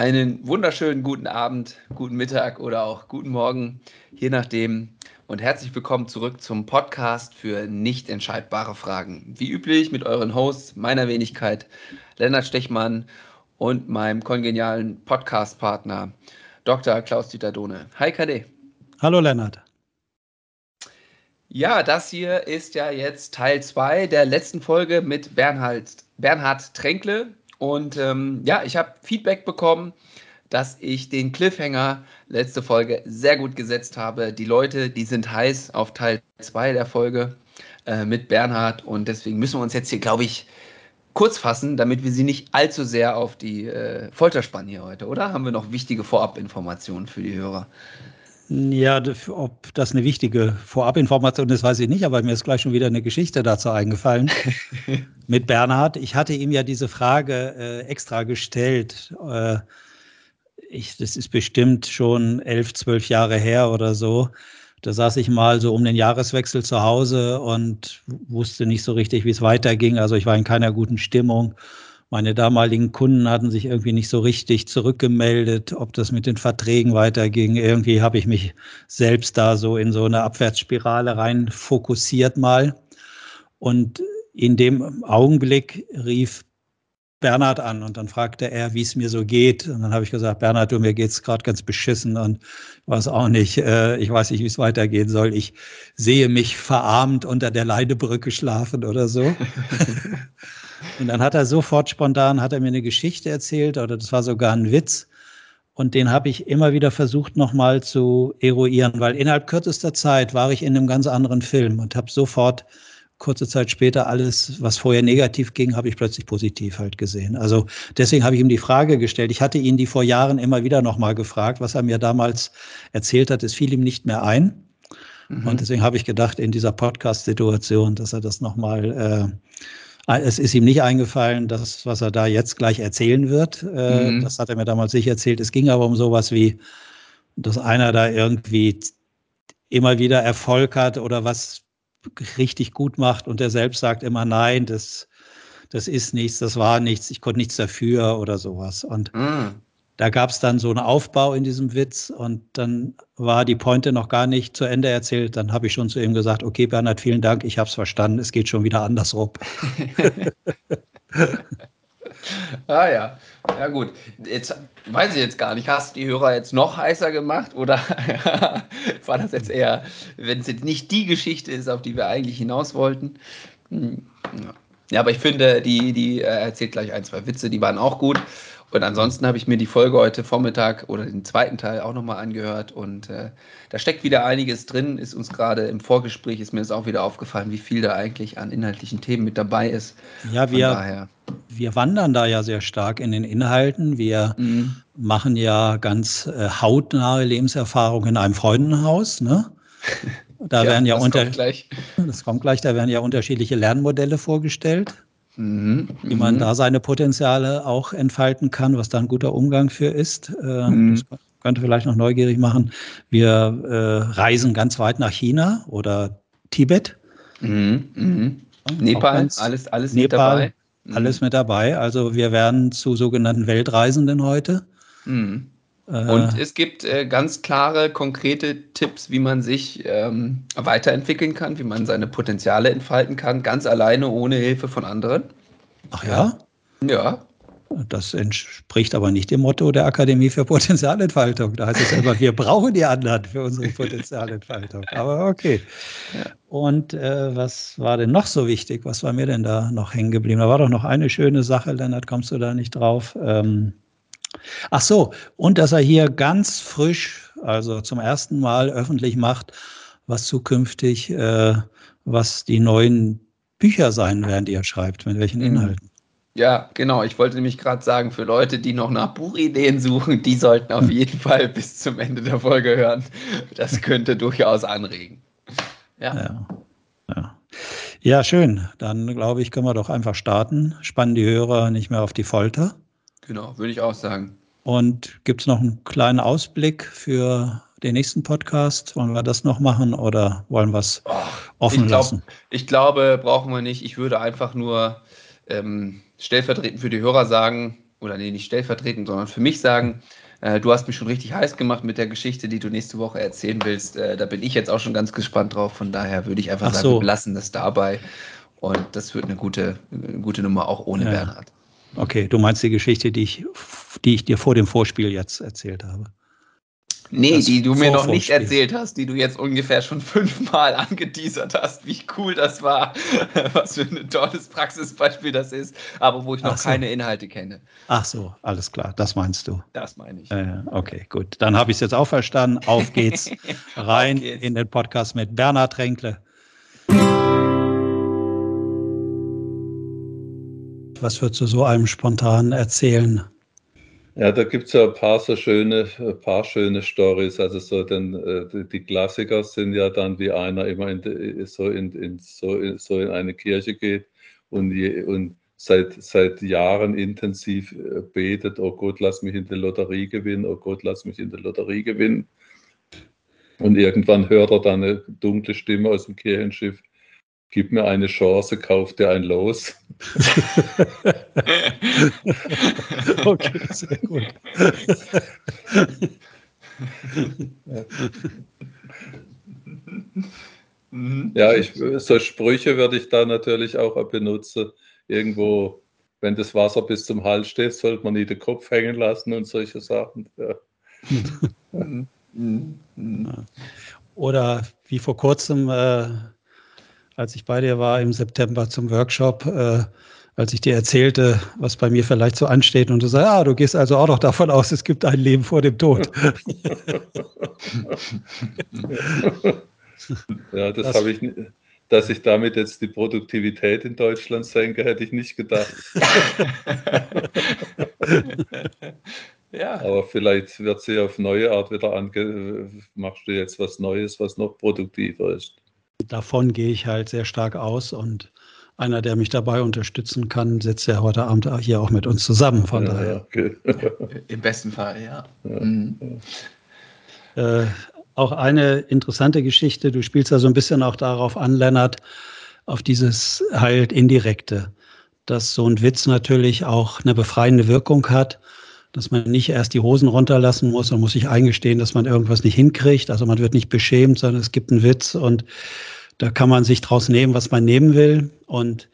Einen wunderschönen guten Abend, guten Mittag oder auch guten Morgen, je nachdem. Und herzlich willkommen zurück zum Podcast für nicht entscheidbare Fragen. Wie üblich mit euren Hosts, meiner Wenigkeit, Lennart Stechmann und meinem kongenialen Podcast-Partner, Dr. Klaus-Dieter Dohne. Hi, KD. Hallo, Lennart. Ja, das hier ist ja jetzt Teil 2 der letzten Folge mit Bernhard, Bernhard Tränkle, und ähm, ja, ich habe Feedback bekommen, dass ich den Cliffhanger letzte Folge sehr gut gesetzt habe. Die Leute, die sind heiß auf Teil 2 der Folge äh, mit Bernhard und deswegen müssen wir uns jetzt hier, glaube ich, kurz fassen, damit wir sie nicht allzu sehr auf die äh, Folter spannen hier heute, oder? Haben wir noch wichtige Vorabinformationen für die Hörer? Ja, ob das eine wichtige Vorabinformation ist, weiß ich nicht, aber mir ist gleich schon wieder eine Geschichte dazu eingefallen mit Bernhard. Ich hatte ihm ja diese Frage äh, extra gestellt. Äh, ich, das ist bestimmt schon elf, zwölf Jahre her oder so. Da saß ich mal so um den Jahreswechsel zu Hause und wusste nicht so richtig, wie es weiterging. Also ich war in keiner guten Stimmung meine damaligen Kunden hatten sich irgendwie nicht so richtig zurückgemeldet, ob das mit den Verträgen weiterging. Irgendwie habe ich mich selbst da so in so eine Abwärtsspirale rein fokussiert mal. Und in dem Augenblick rief Bernhard an und dann fragte er, wie es mir so geht. Und dann habe ich gesagt, Bernhard, du, mir geht's gerade ganz beschissen und weiß auch nicht, äh, ich weiß nicht, wie es weitergehen soll. Ich sehe mich verarmt unter der Leidebrücke schlafen oder so. Und dann hat er sofort spontan, hat er mir eine Geschichte erzählt oder das war sogar ein Witz. Und den habe ich immer wieder versucht nochmal zu eruieren, weil innerhalb kürzester Zeit war ich in einem ganz anderen Film und habe sofort kurze Zeit später alles, was vorher negativ ging, habe ich plötzlich positiv halt gesehen. Also deswegen habe ich ihm die Frage gestellt. Ich hatte ihn die vor Jahren immer wieder nochmal gefragt, was er mir damals erzählt hat. Es fiel ihm nicht mehr ein. Mhm. Und deswegen habe ich gedacht, in dieser Podcast-Situation, dass er das nochmal äh, es ist ihm nicht eingefallen, das, was er da jetzt gleich erzählen wird. Äh, mhm. Das hat er mir damals nicht erzählt. Es ging aber um sowas wie, dass einer da irgendwie immer wieder Erfolg hat oder was richtig gut macht und er selbst sagt immer, nein, das, das ist nichts, das war nichts, ich konnte nichts dafür oder sowas. Und mhm da gab es dann so einen Aufbau in diesem Witz und dann war die Pointe noch gar nicht zu Ende erzählt. Dann habe ich schon zu ihm gesagt, okay, Bernhard, vielen Dank, ich habe es verstanden, es geht schon wieder andersrum. ah ja, ja gut. Jetzt weiß ich jetzt gar nicht, hast du die Hörer jetzt noch heißer gemacht oder war das jetzt eher, wenn es jetzt nicht die Geschichte ist, auf die wir eigentlich hinaus wollten? Hm, ja, aber ich finde, die, die erzählt gleich ein, zwei Witze, die waren auch gut. Und ansonsten habe ich mir die Folge heute Vormittag oder den zweiten Teil auch nochmal angehört und äh, da steckt wieder einiges drin. Ist uns gerade im Vorgespräch ist mir das auch wieder aufgefallen, wie viel da eigentlich an inhaltlichen Themen mit dabei ist. Ja, wir, wir wandern da ja sehr stark in den Inhalten. Wir mhm. machen ja ganz äh, hautnahe Lebenserfahrungen in einem Freundenhaus. Ne? Da ja, werden ja das unter kommt gleich. das kommt gleich. Da werden ja unterschiedliche Lernmodelle vorgestellt. Mhm, wie man mhm. da seine Potenziale auch entfalten kann, was da ein guter Umgang für ist. Äh, mhm. Das könnte vielleicht noch neugierig machen. Wir äh, reisen ganz weit nach China oder Tibet. Mhm. Mhm. Nepal, alles, alles Nepal, mit dabei. Mhm. Alles mit dabei. Also wir werden zu sogenannten Weltreisenden heute. Mhm. Äh, Und es gibt äh, ganz klare, konkrete Tipps, wie man sich ähm, weiterentwickeln kann, wie man seine Potenziale entfalten kann, ganz alleine, ohne Hilfe von anderen. Ach ja? Ja. Das entspricht aber nicht dem Motto der Akademie für Potenzialentfaltung. Da heißt es immer, wir brauchen die anderen für unsere Potenzialentfaltung. Aber okay. Ja. Und äh, was war denn noch so wichtig? Was war mir denn da noch hängen geblieben? Da war doch noch eine schöne Sache, Lennart, kommst du da nicht drauf? Ähm, Ach so, und dass er hier ganz frisch, also zum ersten Mal öffentlich macht, was zukünftig, äh, was die neuen Bücher sein werden, die er schreibt, mit welchen mhm. Inhalten. Ja, genau. Ich wollte nämlich gerade sagen, für Leute, die noch nach Buchideen suchen, die sollten auf hm. jeden Fall bis zum Ende der Folge hören. Das könnte durchaus anregen. Ja. ja. ja. Ja, schön. Dann glaube ich, können wir doch einfach starten. Spannen die Hörer nicht mehr auf die Folter. Genau, würde ich auch sagen. Und gibt es noch einen kleinen Ausblick für den nächsten Podcast? Wollen wir das noch machen oder wollen wir es oh, offen ich glaub, lassen? Ich glaube, brauchen wir nicht. Ich würde einfach nur ähm, stellvertretend für die Hörer sagen, oder nee, nicht stellvertretend, sondern für mich sagen, äh, du hast mich schon richtig heiß gemacht mit der Geschichte, die du nächste Woche erzählen willst. Äh, da bin ich jetzt auch schon ganz gespannt drauf. Von daher würde ich einfach Ach sagen, so. wir lassen das dabei. Und das wird eine gute, eine gute Nummer, auch ohne ja. Bernhard. Okay, du meinst die Geschichte, die ich, die ich dir vor dem Vorspiel jetzt erzählt habe. Nee, das die du mir noch nicht erzählt hast, die du jetzt ungefähr schon fünfmal angeteasert hast, wie cool das war, was für ein tolles Praxisbeispiel das ist, aber wo ich noch so. keine Inhalte kenne. Ach so, alles klar, das meinst du. Das meine ich. Äh, okay, gut. Dann habe ich es jetzt auch verstanden. Auf geht's rein Auf geht's. in den Podcast mit Bernhard Tränkle. Was würdest du so einem spontan erzählen? Ja, da gibt es ja ein paar so schöne, paar schöne Stories. Also so denn, äh, die Klassiker sind ja dann, wie einer immer in, so, in, in, so, in, so in eine Kirche geht und, je, und seit, seit Jahren intensiv äh, betet, oh Gott, lass mich in der Lotterie gewinnen, oh Gott, lass mich in der Lotterie gewinnen. Und irgendwann hört er dann eine dunkle Stimme aus dem Kirchenschiff, Gib mir eine Chance, kauf dir ein Los. okay, sehr gut. ja, ich, so Sprüche würde ich da natürlich auch benutzen. Irgendwo, wenn das Wasser bis zum Hals steht, sollte man nie den Kopf hängen lassen und solche Sachen. Ja. Oder wie vor kurzem äh, als ich bei dir war im September zum Workshop, äh, als ich dir erzählte, was bei mir vielleicht so ansteht und du sagst, ah, du gehst also auch noch davon aus, es gibt ein Leben vor dem Tod. ja, das, das habe ich, dass ich damit jetzt die Produktivität in Deutschland senke, hätte ich nicht gedacht. ja. Aber vielleicht wird sie auf neue Art wieder ange, machst du jetzt was Neues, was noch produktiver ist davon gehe ich halt sehr stark aus und einer, der mich dabei unterstützen kann, sitzt ja heute Abend hier auch mit uns zusammen. Von ja, daher. Okay. Im besten Fall, ja. ja. Mhm. Äh, auch eine interessante Geschichte. Du spielst ja so ein bisschen auch darauf an, Lennart, auf dieses halt indirekte, dass so ein Witz natürlich auch eine befreiende Wirkung hat, dass man nicht erst die Hosen runterlassen muss und muss sich eingestehen, dass man irgendwas nicht hinkriegt. Also man wird nicht beschämt, sondern es gibt einen Witz und da kann man sich draus nehmen, was man nehmen will. Und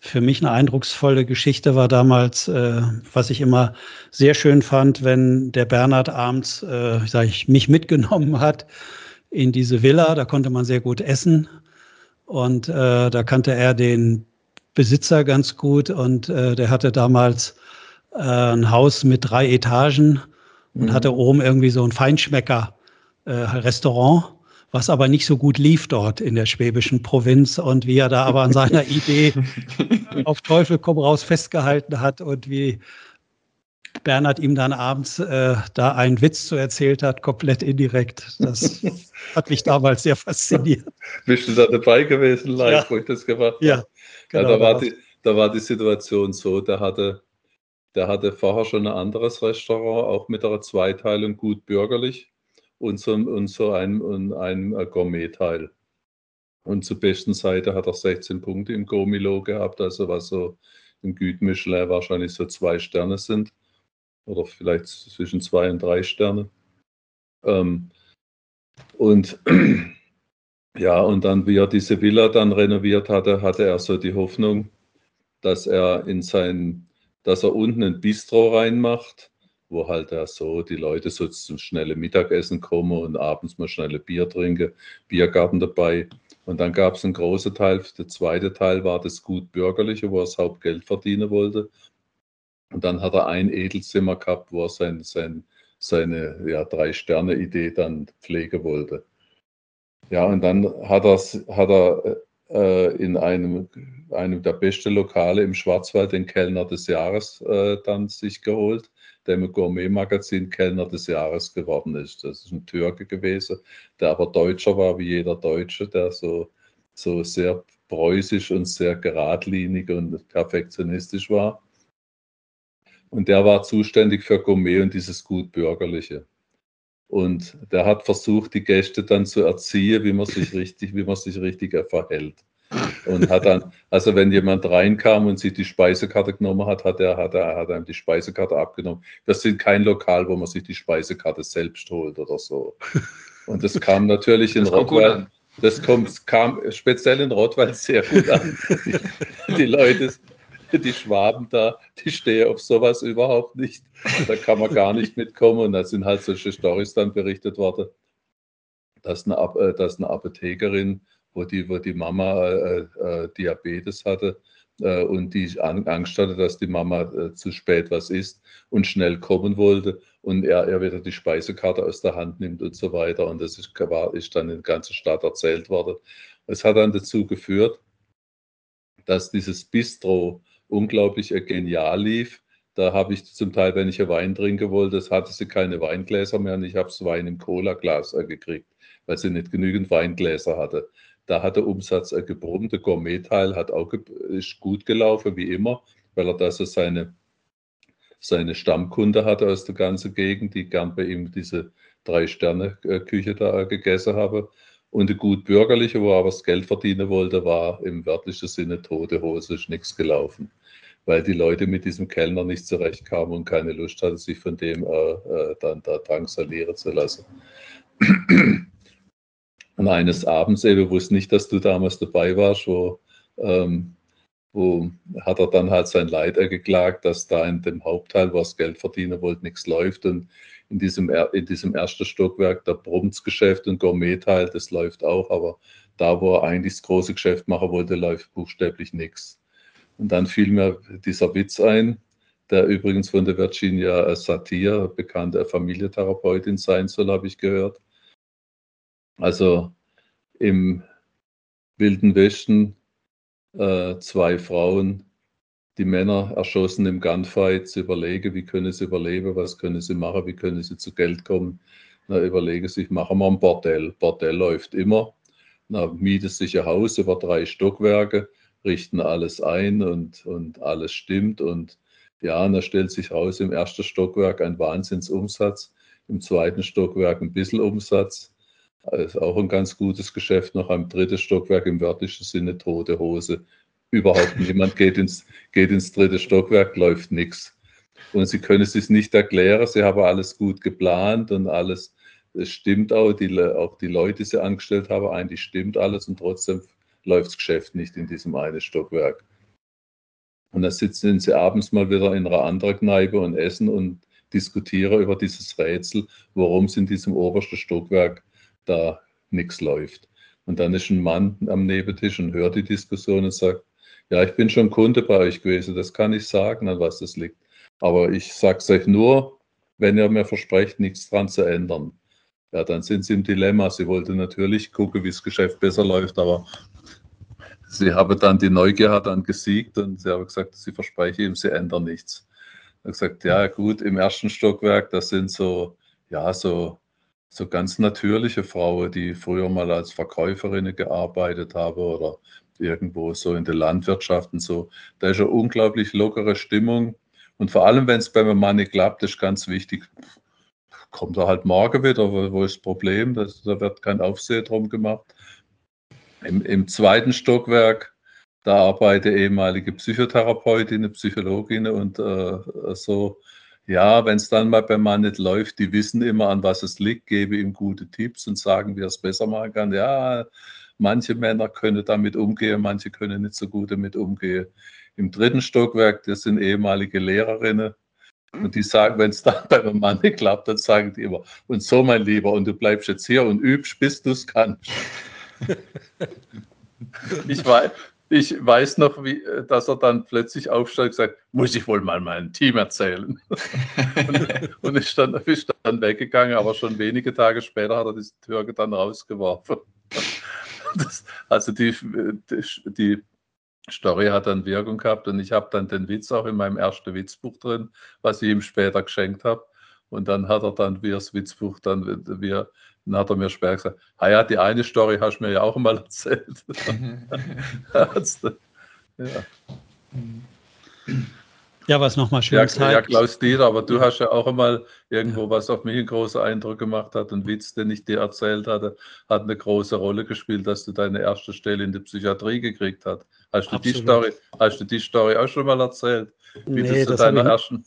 für mich eine eindrucksvolle Geschichte war damals, äh, was ich immer sehr schön fand, wenn der Bernhard abends, äh, sag ich, mich mitgenommen hat in diese Villa. Da konnte man sehr gut essen und äh, da kannte er den Besitzer ganz gut und äh, der hatte damals äh, ein Haus mit drei Etagen und mhm. hatte oben irgendwie so ein Feinschmecker-Restaurant. Äh, was aber nicht so gut lief dort in der schwäbischen Provinz und wie er da aber an seiner Idee auf Teufel komm raus festgehalten hat und wie Bernhard ihm dann abends äh, da einen Witz zu erzählt hat, komplett indirekt. Das hat mich damals sehr fasziniert. Bist du da dabei gewesen, live, ja. wo ich das gemacht habe? Ja, genau. Ja, da, war die, da war die Situation so, der hatte, der hatte vorher schon ein anderes Restaurant, auch mit einer Zweiteilung gut bürgerlich und so, und so einem, einem äh, Gourmet-Teil. Und zur besten Seite hat er 16 Punkte im Gourmilo gehabt, also was so im Güte Michelin wahrscheinlich so zwei Sterne sind. Oder vielleicht zwischen zwei und drei Sterne. Ähm, und ja, und dann, wie er diese Villa dann renoviert hatte, hatte er so die Hoffnung, dass er in sein, dass er unten ein Bistro reinmacht wo halt da so die Leute so zum schnellen Mittagessen kommen und abends mal schnelle Bier trinken, Biergarten dabei. Und dann gab es einen großen Teil, der zweite Teil war das gut bürgerliche, wo er das Hauptgeld verdienen wollte. Und dann hat er ein Edelzimmer gehabt, wo er sein, sein, seine ja, Drei-Sterne-Idee dann pflegen wollte. Ja, und dann hat, hat er äh, in einem, einem der besten Lokale im Schwarzwald den Kellner des Jahres äh, dann sich geholt der im Gourmet-Magazin Kellner des Jahres geworden ist. Das ist ein Türke gewesen, der aber Deutscher war, wie jeder Deutsche, der so, so sehr preußisch und sehr geradlinig und perfektionistisch war. Und der war zuständig für Gourmet und dieses Gutbürgerliche. Und der hat versucht, die Gäste dann zu erziehen, wie man sich richtig, wie man sich richtig verhält. Und hat dann, also wenn jemand reinkam und sich die Speisekarte genommen hat, hat er, hat er, hat ihm die Speisekarte abgenommen. Das sind kein Lokal, wo man sich die Speisekarte selbst holt oder so. Und das kam natürlich in Rottweil. Das kommt, kam speziell in Rottweil sehr gut an. Die, die Leute, die Schwaben da, die stehen auf sowas überhaupt nicht. Da kann man gar nicht mitkommen. Und da sind halt solche Storys dann berichtet worden, dass eine, äh, dass eine Apothekerin, wo die, wo die Mama äh, äh, Diabetes hatte äh, und die Angst hatte, dass die Mama äh, zu spät was isst und schnell kommen wollte und er, er wieder die Speisekarte aus der Hand nimmt und so weiter. Und das ist, war, ist dann in der ganzen Stadt erzählt worden. Es hat dann dazu geführt, dass dieses Bistro unglaublich genial lief. Da habe ich zum Teil, wenn ich Wein trinken wollte, das hatte sie keine Weingläser mehr und ich habe das Wein im Cola-Glas gekriegt, weil sie nicht genügend Weingläser hatte. Da hat der Umsatz gebrummt. Der Gourmet-Teil hat auch ist gut gelaufen, wie immer, weil er da so seine, seine Stammkunde hatte aus der ganzen Gegend, die gern bei ihm diese Drei-Sterne-Küche da gegessen haben. Und die gut bürgerliche, wo er aber das Geld verdienen wollte, war im wörtlichen Sinne tote Hose, ist nichts gelaufen. Weil die Leute mit diesem Kellner nicht zurechtkamen und keine Lust hatten, sich von dem äh, äh, dann da drangsalieren zu lassen. Und eines Abends, eben wusste nicht, dass du damals dabei warst, wo, ähm, wo hat er dann halt sein Leid geklagt, dass da in dem Hauptteil, wo das Geld verdienen wollte, nichts läuft. Und in diesem, in diesem ersten Stockwerk, der Brummsgeschäft und Gourmet-Teil, das läuft auch, aber da, wo er eigentlich das große Geschäft machen wollte, läuft buchstäblich nichts. Und dann fiel mir dieser Witz ein, der übrigens von der Virginia Satir, bekannte Familientherapeutin sein soll, habe ich gehört. Also im Wilden Westen äh, zwei Frauen die Männer erschossen im Gunfight, sie überlegen, wie können sie überleben, was können sie machen, wie können sie zu Geld kommen. Na, überlegen sich, machen wir ein Bordell. Bordell läuft immer. Na, mieten sich ein Haus über drei Stockwerke, richten alles ein und, und alles stimmt. Und ja, und da stellt sich raus, im ersten Stockwerk ein Wahnsinnsumsatz, im zweiten Stockwerk ein bisschen Umsatz. Das ist auch ein ganz gutes Geschäft. Noch am dritten Stockwerk im wörtlichen Sinne tote Hose überhaupt niemand geht ins, geht ins dritte Stockwerk, läuft nichts. Und sie können es sich nicht erklären, sie haben alles gut geplant und alles, es stimmt auch, die, auch die Leute, die sie angestellt haben, eigentlich stimmt alles und trotzdem läuft das Geschäft nicht in diesem einen Stockwerk. Und dann sitzen sie abends mal wieder in einer anderen Kneipe und essen und diskutieren über dieses Rätsel, warum es in diesem obersten Stockwerk da nichts läuft. Und dann ist ein Mann am Nebentisch und hört die Diskussion und sagt, ja, ich bin schon Kunde bei euch gewesen, das kann ich sagen, an was das liegt. Aber ich sage es euch nur, wenn ihr mir versprecht, nichts dran zu ändern. Ja, dann sind sie im Dilemma. Sie wollte natürlich gucken, wie das Geschäft besser läuft, aber sie habe dann die Neugier hat dann gesiegt und sie habe gesagt, sie verspreche ihm, sie ändern nichts. Er gesagt, ja gut, im ersten Stockwerk, das sind so, ja, so, so ganz natürliche Frauen, die früher mal als Verkäuferinnen gearbeitet haben oder irgendwo so in der Landwirtschaft und so. Da ist eine unglaublich lockere Stimmung. Und vor allem, wenn es bei meinem Mann nicht klappt, ist ganz wichtig, kommt er halt morgen wieder, wo, wo ist das Problem? Das, da wird kein Aufsehen drum gemacht. Im, Im, zweiten Stockwerk, da arbeitet ehemalige Psychotherapeutin, Psychologin und äh, so. Ja, wenn es dann mal beim Mann nicht läuft, die wissen immer, an was es liegt, gebe ihm gute Tipps und sagen, wie er es besser machen kann. Ja, Manche Männer können damit umgehen, manche können nicht so gut damit umgehen. Im dritten Stockwerk, das sind ehemalige Lehrerinnen. Und die sagen, wenn es dann bei einem Mann nicht klappt, dann sagen die immer, und so mein Lieber, und du bleibst jetzt hier und übst, bis du es kannst. ich, weiß, ich weiß noch, wie, dass er dann plötzlich aufsteigt und sagt, muss ich wohl mal meinem Team erzählen. und, und ist, dann, ist dann weggegangen, aber schon wenige Tage später hat er die Türke dann rausgeworfen. Das, also die, die, die, Story hat dann Wirkung gehabt und ich habe dann den Witz auch in meinem ersten Witzbuch drin, was ich ihm später geschenkt habe. Und dann hat er dann wie das Witzbuch dann, wie, dann hat er mir später gesagt, ah ja, die eine Story hast du mir ja auch mal erzählt. ja. Ja, was nochmal schön ja, zeigt. Ja, Klaus Dieter, aber du hast ja auch einmal irgendwo, ja. was auf mich einen großen Eindruck gemacht hat, ein Witz, den ich dir erzählt hatte, hat eine große Rolle gespielt, dass du deine erste Stelle in der Psychiatrie gekriegt hast. Hast du, die Story, hast du die Story auch schon mal erzählt? Wie nee, das deiner ersten.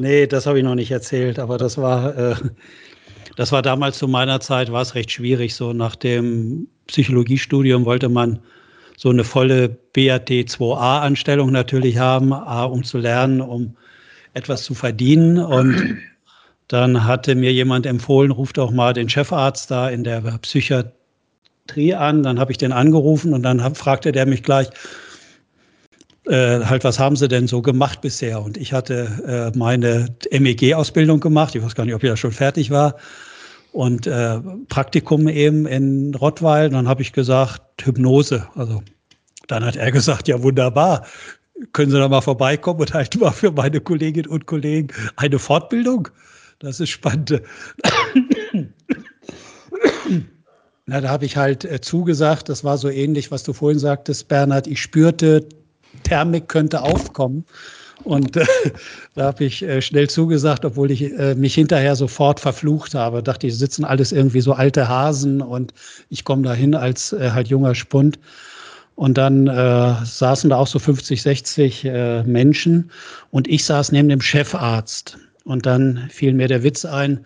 nee, das habe ich noch nicht erzählt, aber das war, äh, das war damals zu meiner Zeit, war es recht schwierig. So nach dem Psychologiestudium wollte man so eine volle BAT 2a-Anstellung natürlich haben, A, um zu lernen, um etwas zu verdienen. Und dann hatte mir jemand empfohlen, ruft auch mal den Chefarzt da in der Psychiatrie an. Dann habe ich den angerufen und dann fragte der mich gleich, äh, halt, was haben Sie denn so gemacht bisher? Und ich hatte äh, meine MEG-Ausbildung gemacht. Ich weiß gar nicht, ob ich da schon fertig war und äh, Praktikum eben in Rottweil. Dann habe ich gesagt, Hypnose. Also dann hat er gesagt, ja wunderbar, können Sie da mal vorbeikommen und halt mal für meine Kolleginnen und Kollegen eine Fortbildung? Das ist spannend. Na, da habe ich halt äh, zugesagt, das war so ähnlich, was du vorhin sagtest, Bernhard. Ich spürte, Thermik könnte aufkommen. Und äh, da habe ich äh, schnell zugesagt, obwohl ich äh, mich hinterher sofort verflucht habe. Dachte, die sitzen alles irgendwie so alte Hasen und ich komme da hin als äh, halt junger Spund. Und dann äh, saßen da auch so 50, 60 äh, Menschen und ich saß neben dem Chefarzt. Und dann fiel mir der Witz ein,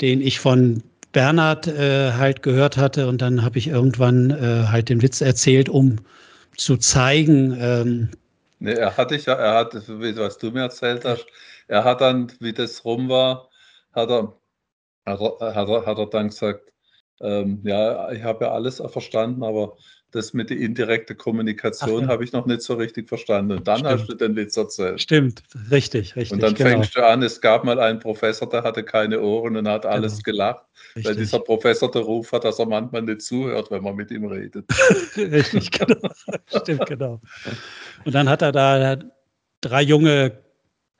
den ich von Bernhard halt gehört hatte. Und dann habe ich irgendwann halt den Witz erzählt, um zu zeigen, ähm, Nee, er hatte ja, er hat, was du mir erzählt hast, er hat dann, wie das rum war, hat er, hat er, hat er, dann gesagt, ähm, ja, ich habe ja alles verstanden, aber das mit der indirekten Kommunikation ja. habe ich noch nicht so richtig verstanden. Und dann Stimmt. hast du den Witz erzählt. Stimmt, richtig, richtig. Und dann genau. fängst du an, es gab mal einen Professor, der hatte keine Ohren und hat alles genau. gelacht, richtig. weil dieser Professor der Ruf hat, dass er manchmal nicht zuhört, wenn man mit ihm redet. richtig, genau. Stimmt, genau. Und dann hat er da drei junge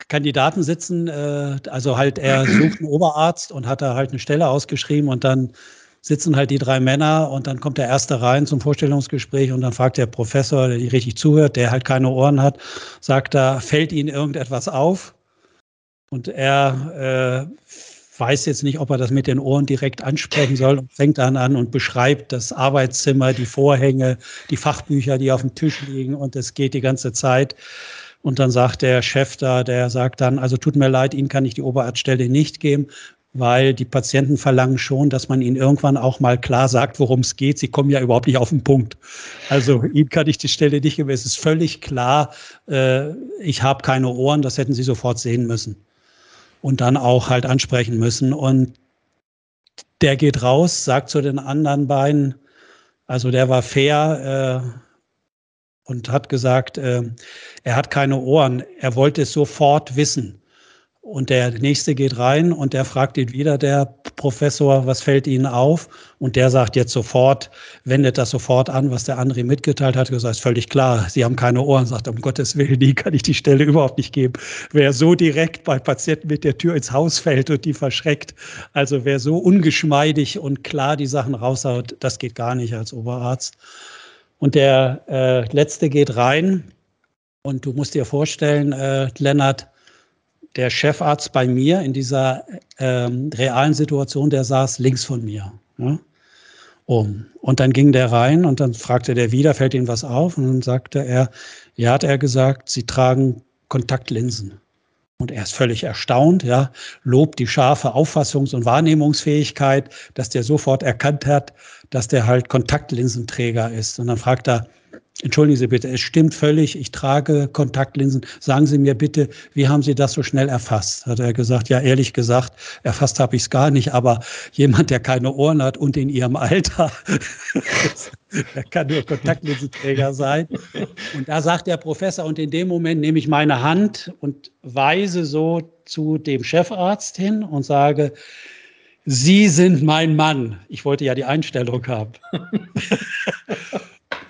Kandidaten sitzen, äh, also halt er sucht einen Oberarzt und hat da halt eine Stelle ausgeschrieben und dann sitzen halt die drei Männer und dann kommt der erste rein zum Vorstellungsgespräch und dann fragt der Professor, der richtig zuhört, der halt keine Ohren hat, sagt da, fällt Ihnen irgendetwas auf? Und er äh, weiß jetzt nicht, ob er das mit den Ohren direkt ansprechen soll und fängt dann an und beschreibt das Arbeitszimmer, die Vorhänge, die Fachbücher, die auf dem Tisch liegen und es geht die ganze Zeit. Und dann sagt der Chef da, der sagt dann, also tut mir leid, Ihnen kann ich die Oberarztstelle nicht geben weil die Patienten verlangen schon, dass man ihnen irgendwann auch mal klar sagt, worum es geht. Sie kommen ja überhaupt nicht auf den Punkt. Also Ihnen kann ich die Stelle nicht geben. Es ist völlig klar, äh, ich habe keine Ohren, das hätten Sie sofort sehen müssen. Und dann auch halt ansprechen müssen. Und der geht raus, sagt zu den anderen beiden, also der war fair äh, und hat gesagt, äh, er hat keine Ohren. Er wollte es sofort wissen. Und der nächste geht rein und der fragt ihn wieder, der Professor, was fällt Ihnen auf? Und der sagt jetzt sofort, wendet das sofort an, was der andere mitgeteilt hat. Das ist völlig klar, Sie haben keine Ohren. Sagt, um Gottes Willen, die kann ich die Stelle überhaupt nicht geben. Wer so direkt bei Patienten mit der Tür ins Haus fällt und die verschreckt, also wer so ungeschmeidig und klar die Sachen raushaut, das geht gar nicht als Oberarzt. Und der äh, letzte geht rein und du musst dir vorstellen, äh, Lennart, der Chefarzt bei mir in dieser ähm, realen Situation, der saß links von mir. Ja? Um. Und dann ging der rein und dann fragte der wieder, fällt Ihnen was auf? Und dann sagte er, ja, hat er gesagt, Sie tragen Kontaktlinsen. Und er ist völlig erstaunt, ja, lobt die scharfe Auffassungs- und Wahrnehmungsfähigkeit, dass der sofort erkannt hat, dass der halt Kontaktlinsenträger ist. Und dann fragt er, Entschuldigen Sie bitte, es stimmt völlig, ich trage Kontaktlinsen. Sagen Sie mir bitte, wie haben Sie das so schnell erfasst? Hat er gesagt, ja, ehrlich gesagt, erfasst habe ich es gar nicht, aber jemand, der keine Ohren hat und in Ihrem Alter, der kann nur Kontaktlinsenträger sein. Und da sagt der Professor, und in dem Moment nehme ich meine Hand und weise so zu dem Chefarzt hin und sage, Sie sind mein Mann. Ich wollte ja die Einstellung haben.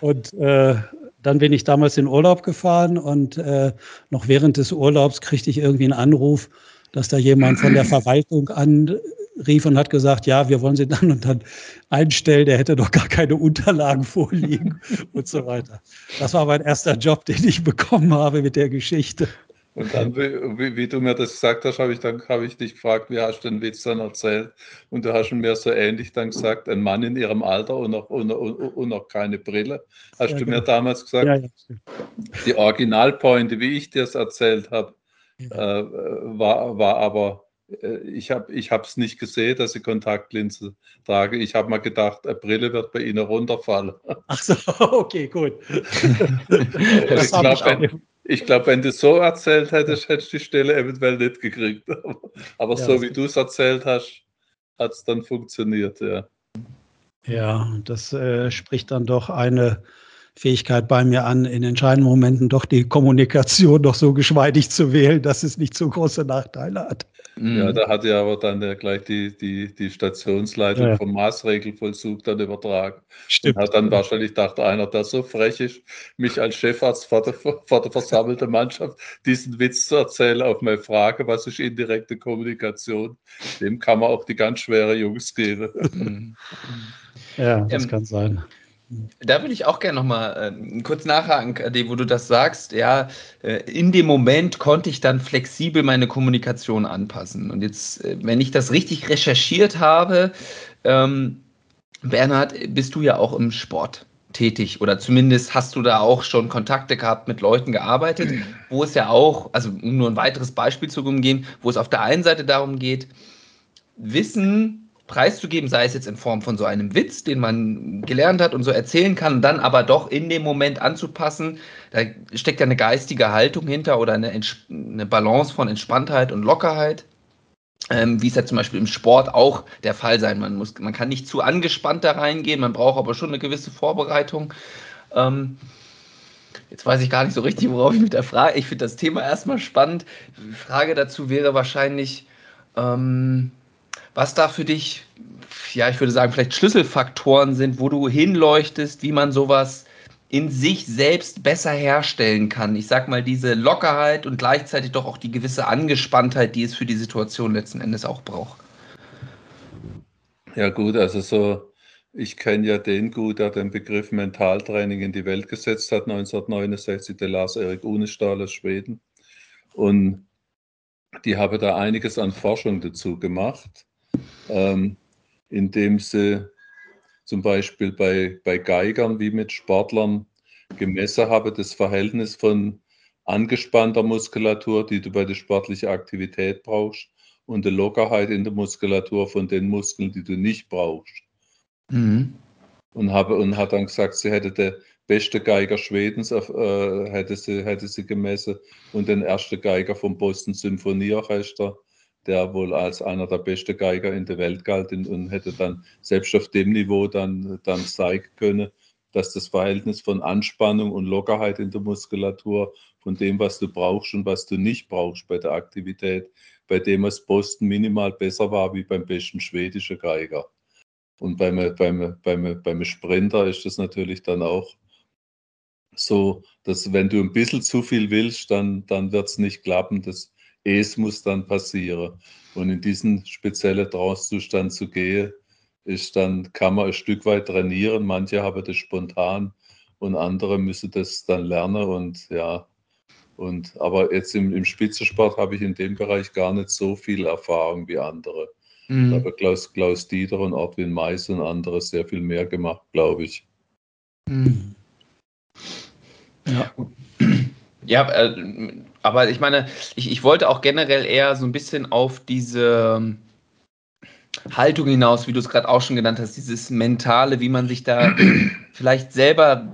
Und äh, dann bin ich damals in Urlaub gefahren und äh, noch während des Urlaubs kriegte ich irgendwie einen Anruf, dass da jemand von der Verwaltung an rief und hat gesagt, ja, wir wollen sie dann und dann einstellen, der hätte doch gar keine Unterlagen vorliegen und so weiter. Das war mein erster Job, den ich bekommen habe mit der Geschichte. Und dann, wie, wie, du mir das gesagt hast, habe ich, dann, habe ich dich gefragt, wie hast du den Witz dann erzählt? Und du hast mir so ähnlich dann gesagt, ein Mann in ihrem Alter und noch, und, und, und noch keine Brille. Hast ja, du genau. mir damals gesagt, ja, ja. die Originalpointe, wie ich dir es erzählt habe, äh, war, war aber, äh, ich habe es nicht gesehen, dass ich Kontaktlinse trage. Ich habe mal gedacht, eine Brille wird bei Ihnen runterfallen. Ach so, okay, gut. ich glaube, ich glaube, wenn du es so erzählt hättest, hättest du die Stelle eventuell nicht gekriegt. Aber ja, so wie du es erzählt hast, hat es dann funktioniert, ja. Ja, das äh, spricht dann doch eine Fähigkeit bei mir an, in entscheidenden Momenten doch die Kommunikation doch so geschmeidig zu wählen, dass es nicht so große Nachteile hat. Ja, mhm. da hat ja aber dann ja gleich die, die, die Stationsleitung ja. vom Maßregelvollzug dann übertragen. Stimmt. Und hat dann wahrscheinlich gedacht, einer, der so frech ist, mich als Chefarzt vor der, vor der versammelten Mannschaft diesen Witz zu erzählen auf meine Frage, was ist indirekte Kommunikation, dem kann man auch die ganz schwere Jungs geben. Ja, das ähm, kann sein. Da würde ich auch gerne nochmal äh, kurz nachhaken, Ade, wo du das sagst. Ja, äh, in dem Moment konnte ich dann flexibel meine Kommunikation anpassen. Und jetzt, äh, wenn ich das richtig recherchiert habe, ähm, Bernhard, bist du ja auch im Sport tätig oder zumindest hast du da auch schon Kontakte gehabt, mit Leuten gearbeitet, wo es ja auch, also um nur ein weiteres Beispiel zu umgehen, wo es auf der einen Seite darum geht, Wissen preiszugeben, sei es jetzt in Form von so einem Witz, den man gelernt hat und so erzählen kann, dann aber doch in dem Moment anzupassen. Da steckt ja eine geistige Haltung hinter oder eine, eine Balance von Entspanntheit und Lockerheit. Ähm, wie es ja zum Beispiel im Sport auch der Fall sein. Man, muss, man kann nicht zu angespannt da reingehen, man braucht aber schon eine gewisse Vorbereitung. Ähm, Jetzt weiß ich gar nicht so richtig, worauf ich mit der Frage. Ich finde das Thema erstmal spannend. Die Frage dazu wäre wahrscheinlich, ähm, was da für dich, ja, ich würde sagen, vielleicht Schlüsselfaktoren sind, wo du hinleuchtest, wie man sowas in sich selbst besser herstellen kann. Ich sag mal, diese Lockerheit und gleichzeitig doch auch die gewisse Angespanntheit, die es für die Situation letzten Endes auch braucht. Ja, gut, also so, ich kenne ja den gut, der den Begriff Mentaltraining in die Welt gesetzt hat, 1969, der Lars Erik Unestahl aus Schweden. Und die habe da einiges an Forschung dazu gemacht ähm, indem sie zum Beispiel bei, bei Geigern wie mit Sportlern gemessen haben, das Verhältnis von angespannter Muskulatur, die du bei der sportlichen Aktivität brauchst, und der Lockerheit in der Muskulatur von den Muskeln, die du nicht brauchst. Mhm. Und, habe, und hat dann gesagt, sie hätte der beste Geiger Schwedens äh, hätte, sie, hätte sie gemessen und den ersten Geiger vom Boston Symphonieorchester der wohl als einer der besten Geiger in der Welt galt und hätte dann selbst auf dem Niveau dann, dann zeigen können, dass das Verhältnis von Anspannung und Lockerheit in der Muskulatur, von dem, was du brauchst und was du nicht brauchst bei der Aktivität, bei dem es Boston minimal besser war wie beim besten schwedischen Geiger. Und beim, beim, beim, beim Sprinter ist das natürlich dann auch so, dass wenn du ein bisschen zu viel willst, dann, dann wird es nicht klappen. Das es muss dann passieren. Und in diesen speziellen Trance-Zustand zu gehen, ist dann, kann man ein Stück weit trainieren. Manche haben das spontan und andere müssen das dann lernen. Und ja, und, aber jetzt im, im Spitzensport habe ich in dem Bereich gar nicht so viel Erfahrung wie andere. Mhm. Da habe Klaus, Klaus Dieter und Ortwin Mais und andere sehr viel mehr gemacht, glaube ich. Mhm. Ja. Ja, äh, aber ich meine, ich, ich wollte auch generell eher so ein bisschen auf diese ähm, Haltung hinaus, wie du es gerade auch schon genannt hast, dieses Mentale, wie man sich da vielleicht selber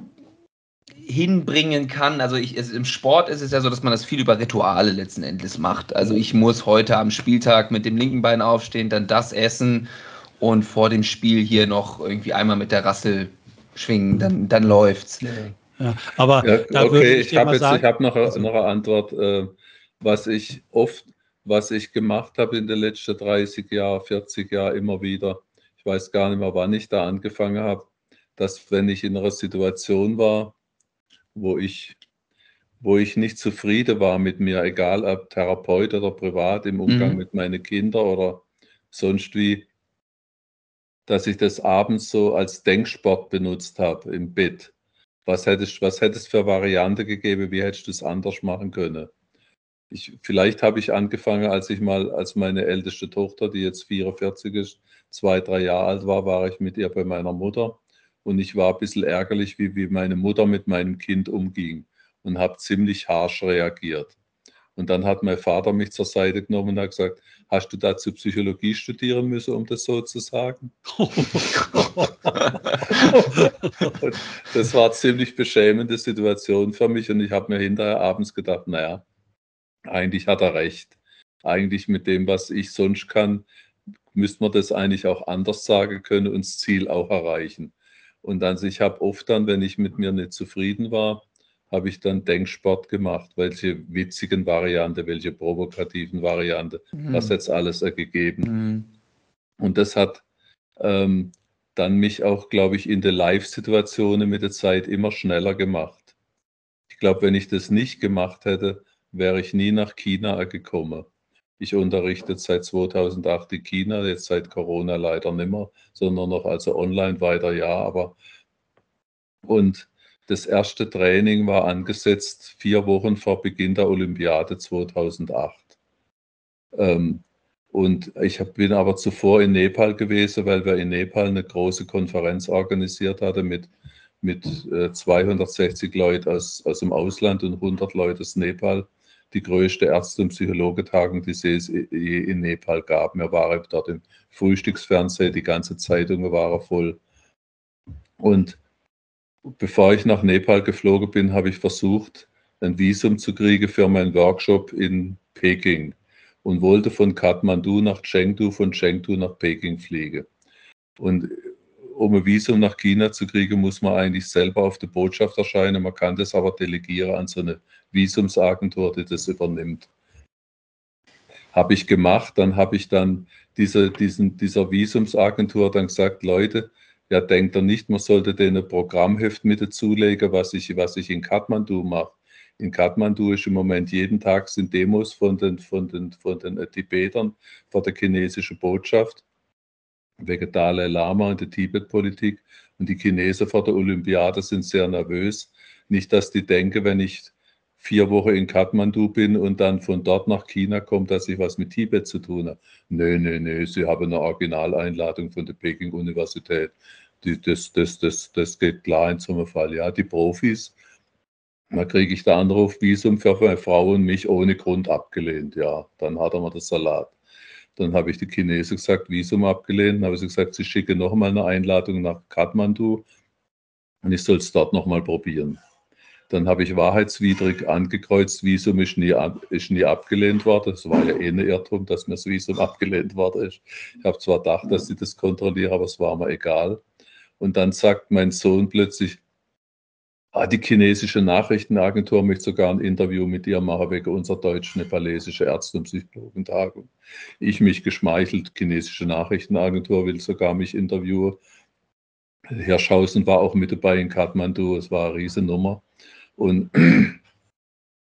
hinbringen kann. Also ich, es, im Sport ist es ja so, dass man das viel über Rituale letzten Endes macht. Also ich muss heute am Spieltag mit dem linken Bein aufstehen, dann das essen und vor dem Spiel hier noch irgendwie einmal mit der Rassel schwingen, dann, dann läuft's. Ja. Ja, aber ja, okay, ich, ich habe jetzt, ich habe noch, also, noch eine Antwort, äh, was ich oft, was ich gemacht habe in den letzten 30 Jahren, 40 Jahren immer wieder. Ich weiß gar nicht mehr, wann ich da angefangen habe, dass wenn ich in einer Situation war, wo ich, wo ich nicht zufrieden war mit mir, egal ob Therapeut oder privat im Umgang mhm. mit meinen Kindern oder sonst wie, dass ich das abends so als Denksport benutzt habe im Bett. Was hättest, was hättest für Variante gegeben? Wie hättest du es anders machen können? Ich, vielleicht habe ich angefangen, als ich mal, als meine älteste Tochter, die jetzt 44 ist, zwei, drei Jahre alt war, war ich mit ihr bei meiner Mutter und ich war ein bisschen ärgerlich, wie, wie meine Mutter mit meinem Kind umging und habe ziemlich harsch reagiert. Und dann hat mein Vater mich zur Seite genommen und hat gesagt, hast du dazu Psychologie studieren müssen, um das so zu sagen? das war eine ziemlich beschämende Situation für mich und ich habe mir hinterher abends gedacht, naja, eigentlich hat er recht. Eigentlich mit dem, was ich sonst kann, müsste man das eigentlich auch anders sagen können und das Ziel auch erreichen. Und dann, ich habe oft dann, wenn ich mit mir nicht zufrieden war, habe ich dann Denksport gemacht, welche witzigen Variante, welche provokativen Variante, mhm. was jetzt alles gegeben. Mhm. Und das hat ähm, dann mich auch, glaube ich, in der Live-Situationen mit der Zeit immer schneller gemacht. Ich glaube, wenn ich das nicht gemacht hätte, wäre ich nie nach China gekommen. Ich unterrichte seit 2008 in China, jetzt seit Corona leider nicht mehr, sondern noch also online weiter, ja, aber und das erste Training war angesetzt vier Wochen vor Beginn der Olympiade 2008. Ähm, und ich bin aber zuvor in Nepal gewesen, weil wir in Nepal eine große Konferenz organisiert hatten mit, mit äh, 260 Leuten aus, aus dem Ausland und 100 Leuten aus Nepal. Die größte Ärzte- und Psychologentagung, die es je in Nepal gab. Wir waren dort im Frühstücksfernsehen, die ganze Zeitung war voll. Und bevor ich nach Nepal geflogen bin, habe ich versucht, ein Visum zu kriegen für meinen Workshop in Peking und wollte von Kathmandu nach Chengdu, von Chengdu nach Peking fliegen. Und um ein Visum nach China zu kriegen, muss man eigentlich selber auf der Botschaft erscheinen. Man kann das aber delegieren an so eine Visumsagentur, die das übernimmt. Habe ich gemacht, dann habe ich dann diese, diesen, dieser Visumsagentur dann gesagt, Leute, ja, denkt er nicht, man sollte denen ein Programmheft mit dazulegen, was ich, was ich in Kathmandu mache. In Kathmandu ist im Moment jeden Tag sind Demos von den, von den, von den Tibetern vor der chinesischen Botschaft wegen Dalai Lama und der Tibet-Politik. Und die Chinesen vor der Olympiade sind sehr nervös. Nicht, dass die denken, wenn ich vier Wochen in Kathmandu bin und dann von dort nach China komme, dass ich was mit Tibet zu tun habe. Nö, nö, nö, sie haben eine Originaleinladung von der Peking-Universität. Das, das, das, das geht klar in so einem Fall. Ja, die Profis, da kriege ich der Anruf, Visum für meine Frau und mich ohne Grund abgelehnt. Ja, dann hat er mir das Salat. Dann habe ich die Chinesen gesagt, Visum abgelehnt. Dann habe sie gesagt, sie schicke nochmal eine Einladung nach Kathmandu und ich soll es dort nochmal probieren. Dann habe ich wahrheitswidrig angekreuzt, Visum ist nie, ist nie abgelehnt worden. Das war ja eh ein Irrtum, dass mir das Visum abgelehnt worden ist. Ich habe zwar gedacht, dass sie das kontrollieren, aber es war mir egal. Und dann sagt mein Sohn plötzlich, ah, die chinesische Nachrichtenagentur möchte sogar ein Interview mit dir machen wegen unserer deutsch-nepalesischen Ärzte- und Psychologentagung. Ich mich geschmeichelt, chinesische Nachrichtenagentur will sogar mich interviewen. Herr Schausen war auch mit dabei in Kathmandu, es war eine Riesennummer. Und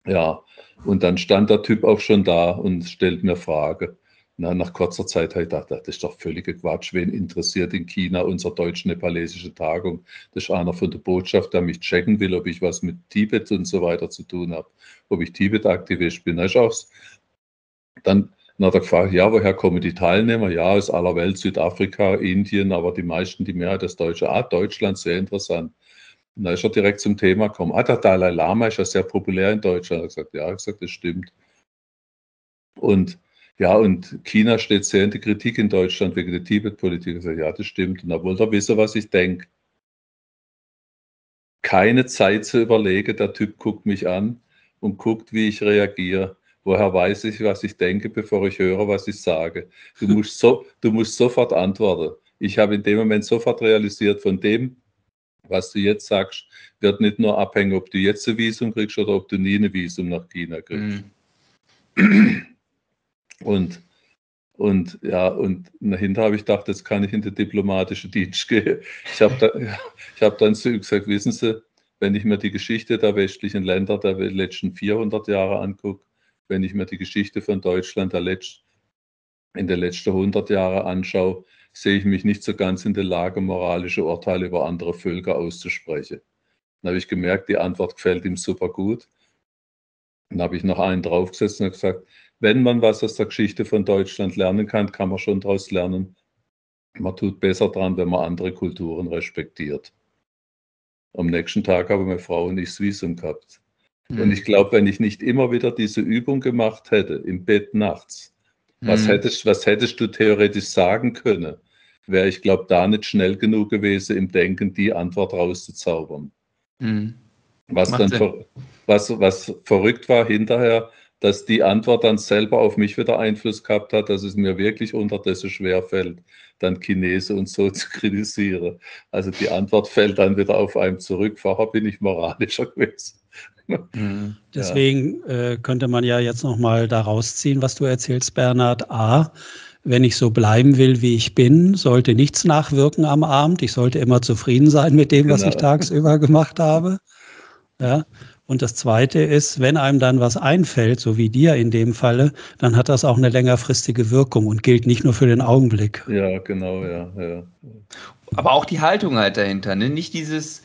ja, und dann stand der Typ auch schon da und stellt mir Frage. Na, nach kurzer Zeit habe ich gedacht, das ist doch völliger Quatsch. Wen interessiert in China unsere deutsch-nepalesische Tagung? Das ist einer von der Botschaft, der mich checken will, ob ich was mit Tibet und so weiter zu tun habe, ob ich Tibet-Aktivist bin. Das ist auch, dann, hat er gefragt, ja, woher kommen die Teilnehmer? Ja, aus aller Welt, Südafrika, Indien, aber die meisten, die Mehrheit des Deutsche. Ah, Deutschland, sehr interessant. Und da ist er direkt zum Thema gekommen. Ah, der Dalai Lama ist ja sehr populär in Deutschland. Er hat gesagt, ja, ich gesagt, das stimmt. Und ja, und China steht sehr in der Kritik in Deutschland wegen der Tibet-Politik. Ich sage, ja, das stimmt. Und da wollte er wissen, was ich denke. Keine Zeit zu überlegen, der Typ guckt mich an und guckt, wie ich reagiere. Woher weiß ich, was ich denke, bevor ich höre, was ich sage? Du musst, so, du musst sofort antworten. Ich habe in dem Moment sofort realisiert, von dem, was du jetzt sagst, wird nicht nur abhängen, ob du jetzt ein Visum kriegst oder ob du nie ein Visum nach China kriegst. Mhm. Und, und ja, und dahinter habe ich gedacht, jetzt kann ich in den diplomatischen Dienst gehen. Ich habe da, ich hab dann zu ihm gesagt, wissen Sie, wenn ich mir die Geschichte der westlichen Länder der letzten 400 Jahre angucke, wenn ich mir die Geschichte von Deutschland der letzten in den letzten 100 Jahren anschaue, sehe ich mich nicht so ganz in der Lage, moralische Urteile über andere Völker auszusprechen. Dann habe ich gemerkt, die Antwort gefällt ihm super gut. Dann habe ich noch einen draufgesetzt und gesagt, wenn man was aus der Geschichte von Deutschland lernen kann, kann man schon daraus lernen. Man tut besser dran, wenn man andere Kulturen respektiert. Am nächsten Tag habe meine Frau und ich das Visum gehabt. Mhm. Und ich glaube, wenn ich nicht immer wieder diese Übung gemacht hätte, im Bett nachts, mhm. was, hättest, was hättest du theoretisch sagen können, wäre ich glaube, da nicht schnell genug gewesen, im Denken die Antwort rauszuzaubern. Mhm. Was dann was, was verrückt war hinterher, dass die Antwort dann selber auf mich wieder Einfluss gehabt hat, dass es mir wirklich unterdessen schwer fällt, dann Chinese und so zu kritisieren. Also die Antwort fällt dann wieder auf einem zurück. Vorher bin ich moralischer gewesen. Mhm. Deswegen äh, könnte man ja jetzt nochmal daraus ziehen, was du erzählst, Bernhard. A, wenn ich so bleiben will, wie ich bin, sollte nichts nachwirken am Abend. Ich sollte immer zufrieden sein mit dem, was genau. ich tagsüber gemacht habe. Ja. Und das Zweite ist, wenn einem dann was einfällt, so wie dir in dem Falle, dann hat das auch eine längerfristige Wirkung und gilt nicht nur für den Augenblick. Ja, genau, ja. ja. Aber auch die Haltung halt dahinter, ne? nicht dieses,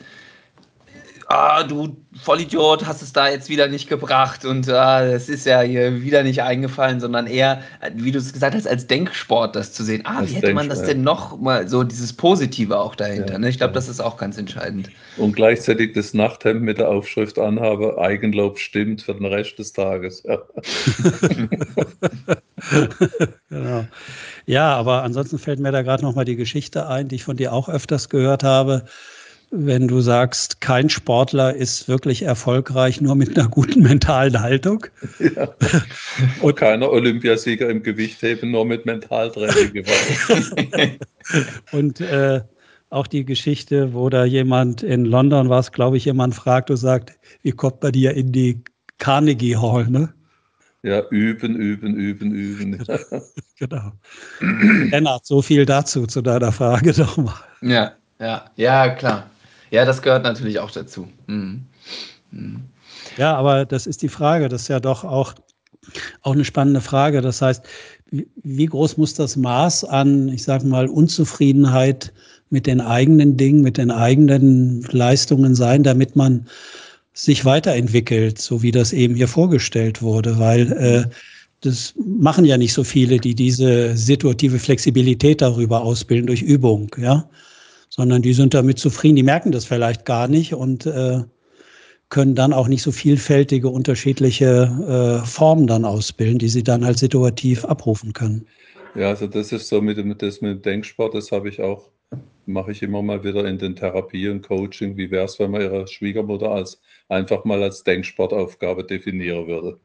ah, du Vollidiot, hast es da jetzt wieder nicht gebracht und ah, das ist ja hier wieder nicht eingefallen, sondern eher, wie du es gesagt hast, als Denksport das zu sehen. Ah, als wie hätte man das denn noch mal, so dieses Positive auch dahinter. Ja, ne? Ich glaube, das ist auch ganz entscheidend. Und gleichzeitig das Nachthemd mit der Aufschrift anhabe, Eigenlob stimmt für den Rest des Tages. Ja. genau. Ja, aber ansonsten fällt mir da gerade noch mal die Geschichte ein, die ich von dir auch öfters gehört habe wenn du sagst, kein Sportler ist wirklich erfolgreich nur mit einer guten mentalen Haltung. Ja. Und keiner Olympiasieger im Gewichtheben nur mit Mentaltraining gewonnen. Und äh, auch die Geschichte, wo da jemand in London war, glaube ich, jemand fragt und sagt, wie kommt man dir in die Carnegie Hall, ne? Ja, üben, üben, üben, üben. genau. Lennart, so viel dazu, zu deiner Frage doch mal. Ja, ja, ja, klar. Ja, das gehört natürlich auch dazu. Mhm. Mhm. Ja, aber das ist die Frage. Das ist ja doch auch, auch eine spannende Frage. Das heißt, wie groß muss das Maß an, ich sage mal, Unzufriedenheit mit den eigenen Dingen, mit den eigenen Leistungen sein, damit man sich weiterentwickelt, so wie das eben hier vorgestellt wurde, weil äh, das machen ja nicht so viele, die diese situative Flexibilität darüber ausbilden durch Übung, ja sondern die sind damit zufrieden, die merken das vielleicht gar nicht und äh, können dann auch nicht so vielfältige, unterschiedliche äh, Formen dann ausbilden, die sie dann als situativ abrufen können. Ja, also das ist so mit dem, das mit dem Denksport, das habe ich auch, mache ich immer mal wieder in den Therapie und Coaching. Wie wäre es, wenn man ihre Schwiegermutter als einfach mal als Denksportaufgabe definieren würde?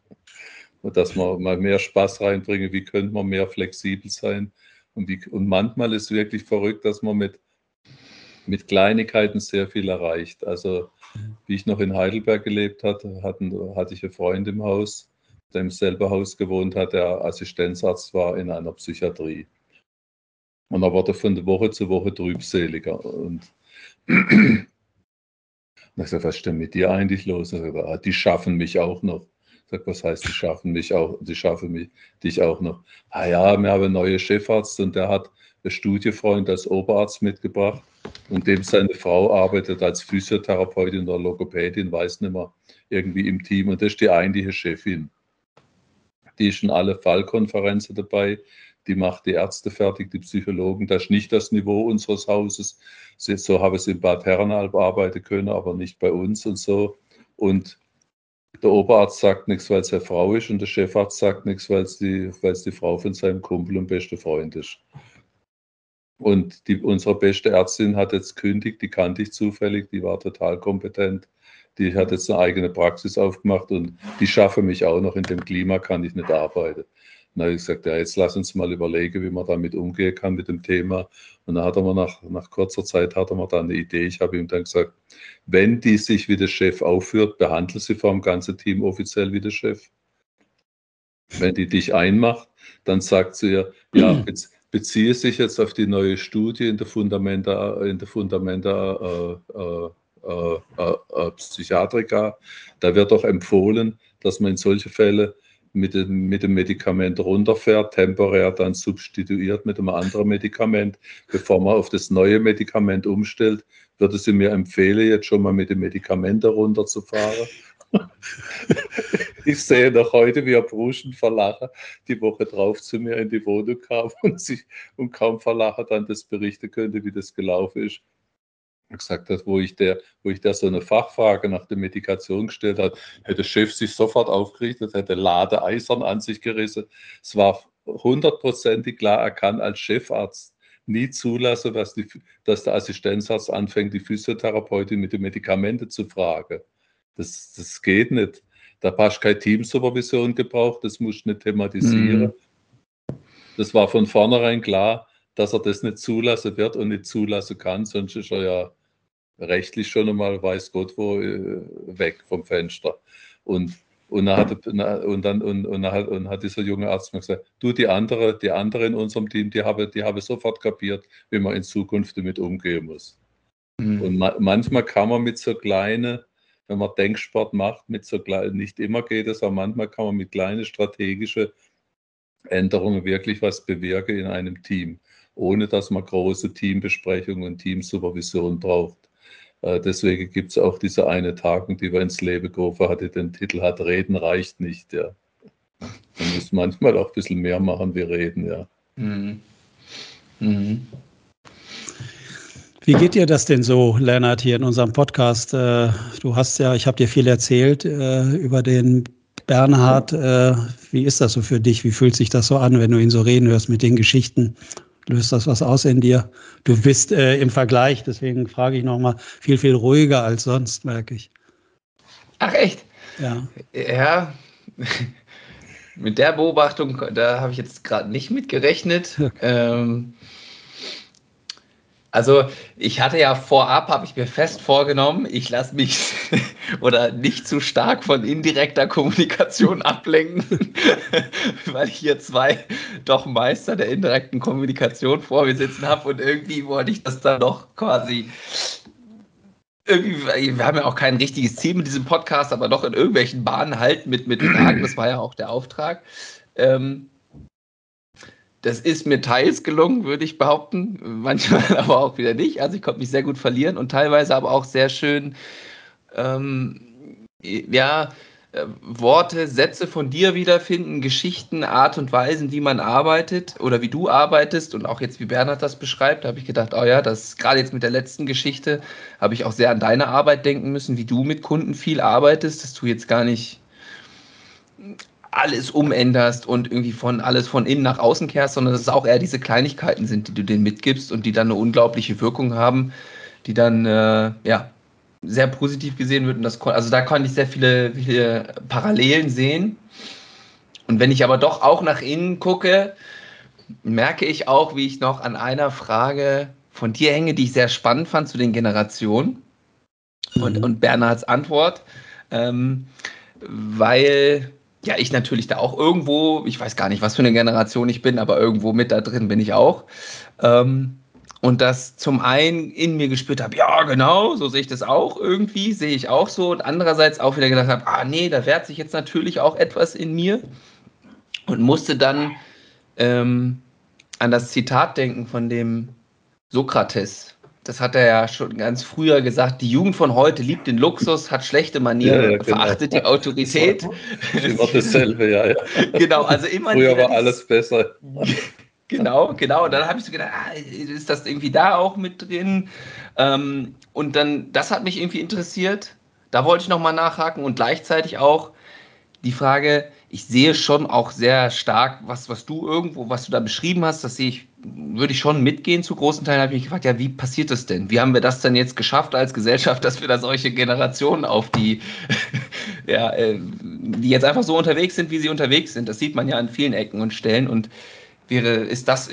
Und dass man mal mehr Spaß reinbringen, wie könnte man mehr flexibel sein? Und, wie, und manchmal ist es wirklich verrückt, dass man mit mit Kleinigkeiten sehr viel erreicht. Also wie ich noch in Heidelberg gelebt hatte, hatten, hatte ich einen Freund im Haus, der im selben Haus gewohnt hat, der Assistenzarzt war in einer Psychiatrie. Und er wurde von Woche zu Woche trübseliger. Und ich gesagt, was denn mit dir eigentlich los? Sagt, ah, die schaffen mich auch noch. Sage, was heißt, die schaffen mich auch, die schaffen mich, dich auch noch? Ah ja, wir haben einen neuen Chefarzt und der hat einen Studiefreund als Oberarzt mitgebracht und dem seine Frau arbeitet als Physiotherapeutin oder Logopädin, weiß nicht mehr, irgendwie im Team und das ist die eigentliche Chefin. Die ist in alle Fallkonferenzen dabei, die macht die Ärzte fertig, die Psychologen. Das ist nicht das Niveau unseres Hauses. So habe ich es in Bad Herrenalb arbeiten können, aber nicht bei uns und so. Und der Oberarzt sagt nichts, weil es eine Frau ist und der Chefarzt sagt nichts, weil es die, die Frau von seinem Kumpel und beste Freund ist. Und die, unsere beste Ärztin hat jetzt kündigt, die kannte ich zufällig, die war total kompetent. Die hat jetzt eine eigene Praxis aufgemacht und die schaffe mich auch noch. In dem Klima kann ich nicht arbeiten. Dann habe ich gesagt, ja, jetzt lass uns mal überlegen, wie man damit umgehen kann mit dem Thema. Und dann hat er mir nach, nach kurzer Zeit hat er mir dann eine Idee. Ich habe ihm dann gesagt, wenn die sich wie der Chef aufführt, behandle sie vor dem ganzen Team offiziell wie der Chef. Wenn die dich einmacht, dann sagt sie ihr, ja, jetzt, beziehe sich jetzt auf die neue Studie in der Fundamenta, in der Fundamenta äh, äh, äh, Psychiatrika. Da wird auch empfohlen, dass man in solche Fälle mit dem, mit dem Medikament runterfährt, temporär dann substituiert mit einem anderen Medikament, bevor man auf das neue Medikament umstellt, würde sie mir empfehlen, jetzt schon mal mit dem Medikament runterzufahren. ich sehe noch heute, wie er Bruschen verlachen die Woche drauf zu mir in die Wohnung kam und, sich, und kaum verlachen dann das berichten könnte, wie das gelaufen ist gesagt hat, wo ich der, wo ich der so eine Fachfrage nach der Medikation gestellt hat, hätte der Chef sich sofort aufgerichtet, hätte Lade Eisern an sich gerissen. Es war hundertprozentig klar erkannt als Chefarzt nie zulasse, dass, die, dass der Assistenzarzt anfängt, die Physiotherapeutin mit den Medikamenten zu fragen. Das, das geht nicht. Da hast du keine Teamsupervision gebraucht, das musst du nicht thematisieren. Mhm. Das war von vornherein klar, dass er das nicht zulassen wird und nicht zulassen kann, sonst ist er ja rechtlich schon einmal, weiß Gott wo, äh, weg vom Fenster. Und, und, dann hat, und, dann, und, und, hat, und hat dieser junge Arzt mir gesagt, du, die andere, die andere in unserem Team, die habe, die habe sofort kapiert, wie man in Zukunft damit umgehen muss. Mhm. Und ma manchmal kann man mit so kleinen, wenn man Denksport macht, mit so kleinen, nicht immer geht es, aber manchmal kann man mit kleinen strategischen Änderungen wirklich was bewirken in einem Team, ohne dass man große Teambesprechungen und Teamsupervision braucht. Äh, deswegen gibt es auch diese eine Tagung, die wir ins Leben gerufen hatte, den Titel hat Reden reicht nicht, ja. Man muss manchmal auch ein bisschen mehr machen wie reden, ja. Mhm. Mhm. Wie geht dir das denn so, Lennart, hier in unserem Podcast? Äh, du hast ja, ich habe dir viel erzählt äh, über den Bernhard. Wie ist das so für dich? Wie fühlt sich das so an, wenn du ihn so reden hörst mit den Geschichten löst das was aus in dir? Du bist äh, im Vergleich, deswegen frage ich nochmal, viel, viel ruhiger als sonst, merke ich. Ach echt? Ja. Ja. mit der Beobachtung, da habe ich jetzt gerade nicht mit gerechnet. Okay. Ähm, also ich hatte ja vorab, habe ich mir fest vorgenommen, ich lasse mich oder nicht zu stark von indirekter Kommunikation ablenken, weil ich hier zwei doch Meister der indirekten Kommunikation vor mir sitzen habe und irgendwie wollte ich das dann doch quasi irgendwie, wir haben ja auch kein richtiges Ziel mit diesem Podcast, aber doch in irgendwelchen Bahnen halten mit, mit Fragen, das war ja auch der Auftrag. Ähm, das ist mir teils gelungen, würde ich behaupten, manchmal aber auch wieder nicht. Also ich konnte mich sehr gut verlieren und teilweise aber auch sehr schön, ähm, ja, äh, Worte, Sätze von dir wiederfinden, Geschichten, Art und Weisen, wie man arbeitet oder wie du arbeitest und auch jetzt wie Bernhard das beschreibt, habe ich gedacht, oh ja, das gerade jetzt mit der letzten Geschichte habe ich auch sehr an deine Arbeit denken müssen, wie du mit Kunden viel arbeitest, dass du jetzt gar nicht alles umänderst und irgendwie von alles von innen nach außen kehrst, sondern dass es auch eher diese Kleinigkeiten sind, die du denen mitgibst und die dann eine unglaubliche Wirkung haben, die dann äh, ja sehr positiv gesehen wird. Und das, also da konnte ich sehr viele, viele Parallelen sehen. Und wenn ich aber doch auch nach innen gucke, merke ich auch, wie ich noch an einer Frage von dir hänge, die ich sehr spannend fand zu den Generationen mhm. und, und Bernhards Antwort. Ähm, weil ja, ich natürlich da auch irgendwo, ich weiß gar nicht, was für eine Generation ich bin, aber irgendwo mit da drin bin ich auch. Ähm, und das zum einen in mir gespürt habe, ja, genau, so sehe ich das auch irgendwie, sehe ich auch so. Und andererseits auch wieder gedacht habe, ah nee, da wehrt sich jetzt natürlich auch etwas in mir. Und musste dann ähm, an das Zitat denken von dem Sokrates, das hat er ja schon ganz früher gesagt, die Jugend von heute liebt den Luxus, hat schlechte Manieren, ja, ja, genau. verachtet die Autorität. Immer dasselbe, ja, ja. Genau, also immer. Früher war alles besser. Genau, genau. Und dann habe ich so gedacht, ah, ist das irgendwie da auch mit drin? Ähm, und dann, das hat mich irgendwie interessiert. Da wollte ich nochmal nachhaken und gleichzeitig auch die Frage, ich sehe schon auch sehr stark, was, was du irgendwo, was du da beschrieben hast, das sehe ich, würde ich schon mitgehen zu großen Teilen. habe ich mich gefragt, ja, wie passiert das denn? Wie haben wir das denn jetzt geschafft als Gesellschaft, dass wir da solche Generationen auf die, ja, äh, die jetzt einfach so unterwegs sind, wie sie unterwegs sind? Das sieht man ja an vielen Ecken und Stellen. Und wäre, ist das,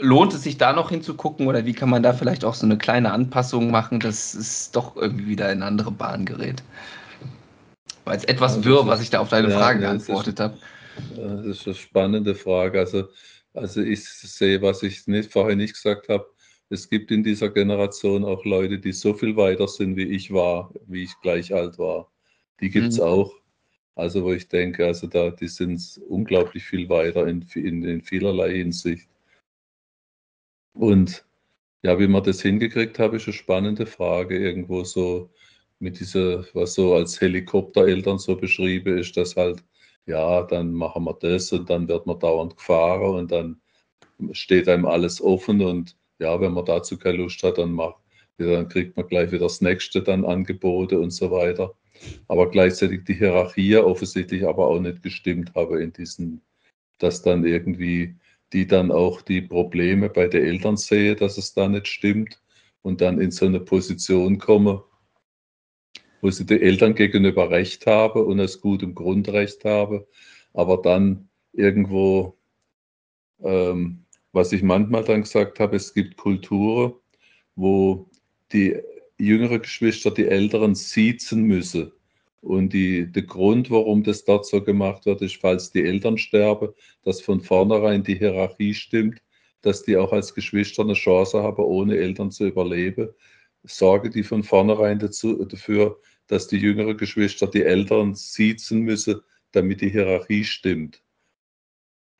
lohnt es sich da noch hinzugucken oder wie kann man da vielleicht auch so eine kleine Anpassung machen, dass es doch irgendwie wieder in andere Bahnen gerät? War jetzt etwas wirr, was ich da auf deine ja, Frage geantwortet habe. Das ist eine spannende Frage. Also, also ich sehe, was ich nicht, vorher nicht gesagt habe. Es gibt in dieser Generation auch Leute, die so viel weiter sind, wie ich war, wie ich gleich alt war. Die gibt es mhm. auch. Also wo ich denke, also da, die sind unglaublich viel weiter in, in, in vielerlei Hinsicht. Und ja, wie man das hingekriegt habe, ist eine spannende Frage. Irgendwo so mit dieser, was so als Helikoptereltern so beschrieben ist, dass halt, ja, dann machen wir das und dann wird man dauernd gefahren und dann steht einem alles offen und ja, wenn man dazu keine Lust hat, dann, macht, dann kriegt man gleich wieder das nächste dann Angebote und so weiter. Aber gleichzeitig die Hierarchie offensichtlich aber auch nicht gestimmt habe in diesen, dass dann irgendwie die dann auch die Probleme bei den Eltern sehe, dass es da nicht stimmt und dann in so eine Position komme, wo sie den Eltern gegenüber Recht habe und aus gutem Grundrecht habe, aber dann irgendwo, ähm, was ich manchmal dann gesagt habe, es gibt Kulturen, wo die jüngere Geschwister die Älteren siezen müssen. Und die, der Grund, warum das dort so gemacht wird, ist, falls die Eltern sterben, dass von vornherein die Hierarchie stimmt, dass die auch als Geschwister eine Chance haben, ohne Eltern zu überleben. Sorge die von vornherein dazu, dafür, dass die jüngeren Geschwister die Eltern siezen müssen, damit die Hierarchie stimmt.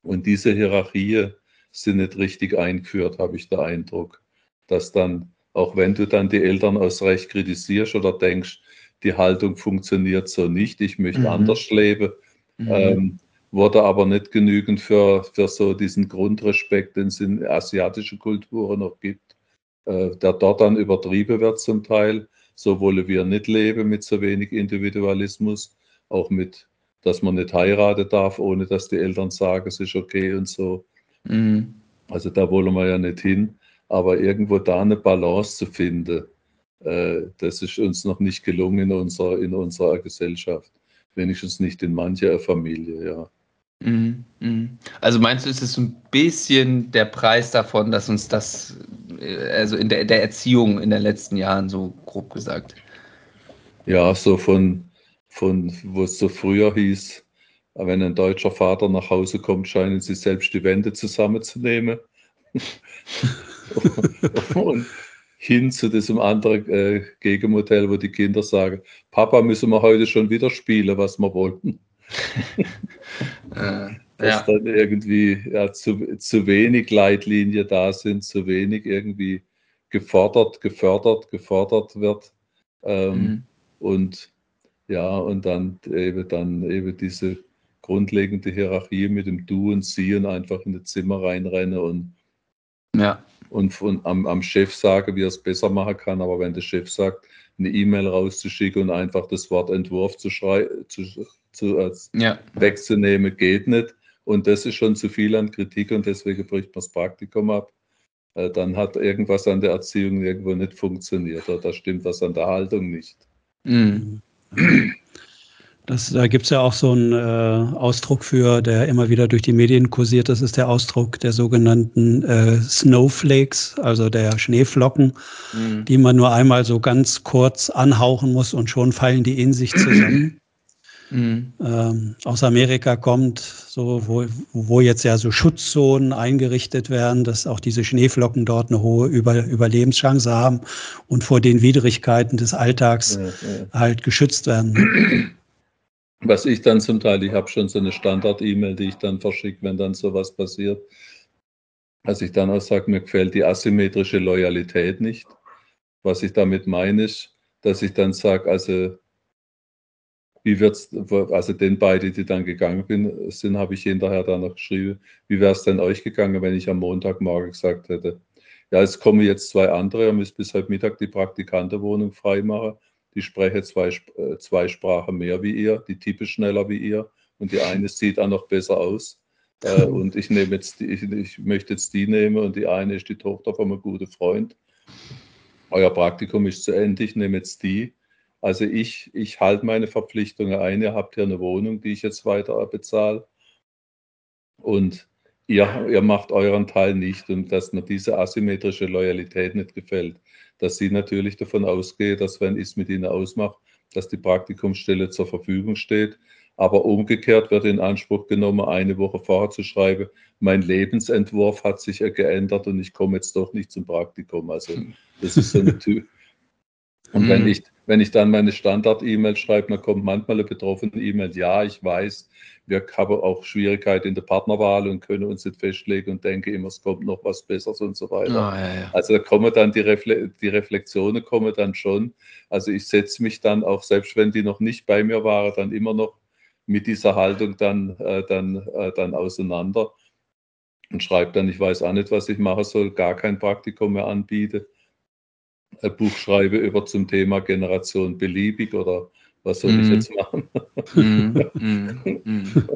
Und diese Hierarchie sind nicht richtig eingeführt, habe ich den Eindruck. Dass dann, auch wenn du dann die Eltern aus Recht kritisierst oder denkst, die Haltung funktioniert so nicht, ich möchte mhm. anders leben, mhm. ähm, wurde aber nicht genügend für, für so diesen Grundrespekt, den es in asiatischen Kulturen noch gibt, äh, der dort dann übertrieben wird zum Teil. So wollen wir nicht leben mit so wenig Individualismus, auch mit, dass man nicht heiraten darf, ohne dass die Eltern sagen, es ist okay und so. Mhm. Also da wollen wir ja nicht hin, aber irgendwo da eine Balance zu finden, äh, das ist uns noch nicht gelungen in unserer, in unserer Gesellschaft. Wenigstens nicht in mancher Familie, ja. Mhm, mhm. Also meinst du, ist es ein bisschen der Preis davon, dass uns das, also in der, der Erziehung in den letzten Jahren, so grob gesagt? Ja, so von, von wo es so früher hieß, wenn ein deutscher Vater nach Hause kommt, scheinen sie selbst die Wände zusammenzunehmen. und, hin zu diesem anderen äh, Gegenmodell, wo die Kinder sagen, Papa, müssen wir heute schon wieder spielen, was wir wollten. äh, Dass ja. dann irgendwie ja, zu, zu wenig Leitlinie da sind, zu wenig irgendwie gefordert, gefördert, gefordert wird. Ähm, mhm. Und ja, und dann eben, dann eben diese grundlegende Hierarchie mit dem Du und Sie und einfach in das Zimmer reinrennen und ja und von, am, am Chef sage, wie er es besser machen kann. Aber wenn der Chef sagt, eine E-Mail rauszuschicken und einfach das Wort Entwurf zu, zu, zu äh, ja. wegzunehmen, geht nicht. Und das ist schon zu viel an Kritik und deswegen bricht man das Praktikum ab. Äh, dann hat irgendwas an der Erziehung irgendwo nicht funktioniert oder da stimmt was an der Haltung nicht. Mhm. Das, da gibt es ja auch so einen äh, Ausdruck für, der immer wieder durch die Medien kursiert. Das ist der Ausdruck der sogenannten äh, Snowflakes, also der Schneeflocken, mhm. die man nur einmal so ganz kurz anhauchen muss und schon fallen die in sich zusammen. Mhm. Ähm, aus Amerika kommt, so wo, wo jetzt ja so Schutzzonen eingerichtet werden, dass auch diese Schneeflocken dort eine hohe Über Überlebenschance haben und vor den Widrigkeiten des Alltags ja, ja. halt geschützt werden was ich dann zum Teil, ich habe schon so eine Standard-E-Mail, die ich dann verschicke, wenn dann sowas passiert, dass ich dann auch sage, mir gefällt die asymmetrische Loyalität nicht. Was ich damit meine, ist, dass ich dann sage, also wie wird's, also den beiden, die dann gegangen bin, sind, habe ich hinterher dann noch geschrieben, wie wäre es denn euch gegangen, wenn ich am Montagmorgen gesagt hätte, ja, es kommen jetzt zwei andere, ihr müsst bis heute Mittag die Praktikantenwohnung freimachen die spreche zwei, äh, zwei Sprachen mehr wie ihr, die tippe schneller wie ihr und die eine sieht auch noch besser aus. Äh, und ich nehme jetzt die, ich, ich, möchte jetzt die nehmen und die eine ist die Tochter von einem guten Freund. Euer Praktikum ist zu Ende, ich nehme jetzt die. Also ich, ich halte meine Verpflichtungen ein. Ihr habt hier eine Wohnung, die ich jetzt weiter bezahle. Und ihr, ihr macht euren Teil nicht und dass mir diese asymmetrische Loyalität nicht gefällt dass sie natürlich davon ausgehe, dass wenn ich es mit ihnen ausmache, dass die Praktikumsstelle zur Verfügung steht. Aber umgekehrt wird in Anspruch genommen, eine Woche vorher zu schreiben, mein Lebensentwurf hat sich geändert und ich komme jetzt doch nicht zum Praktikum. Also das ist so eine Tür. Und mhm. wenn, ich, wenn ich dann meine Standard-E-Mail schreibe, dann kommt manchmal eine betroffene E-Mail, ja, ich weiß, wir haben auch Schwierigkeiten in der Partnerwahl und können uns nicht festlegen und denken immer, es kommt noch was Besseres und so weiter. Oh, ja, ja. Also da kommen dann die, Refle die Reflexionen kommen dann schon. Also ich setze mich dann auch, selbst wenn die noch nicht bei mir waren, dann immer noch mit dieser Haltung dann, äh, dann, äh, dann auseinander und schreibe dann, ich weiß auch nicht, was ich machen soll, gar kein Praktikum mehr anbiete. Ein Buch schreibe über zum Thema Generation beliebig oder was soll mm. ich mhm. jetzt machen? Mm, mm,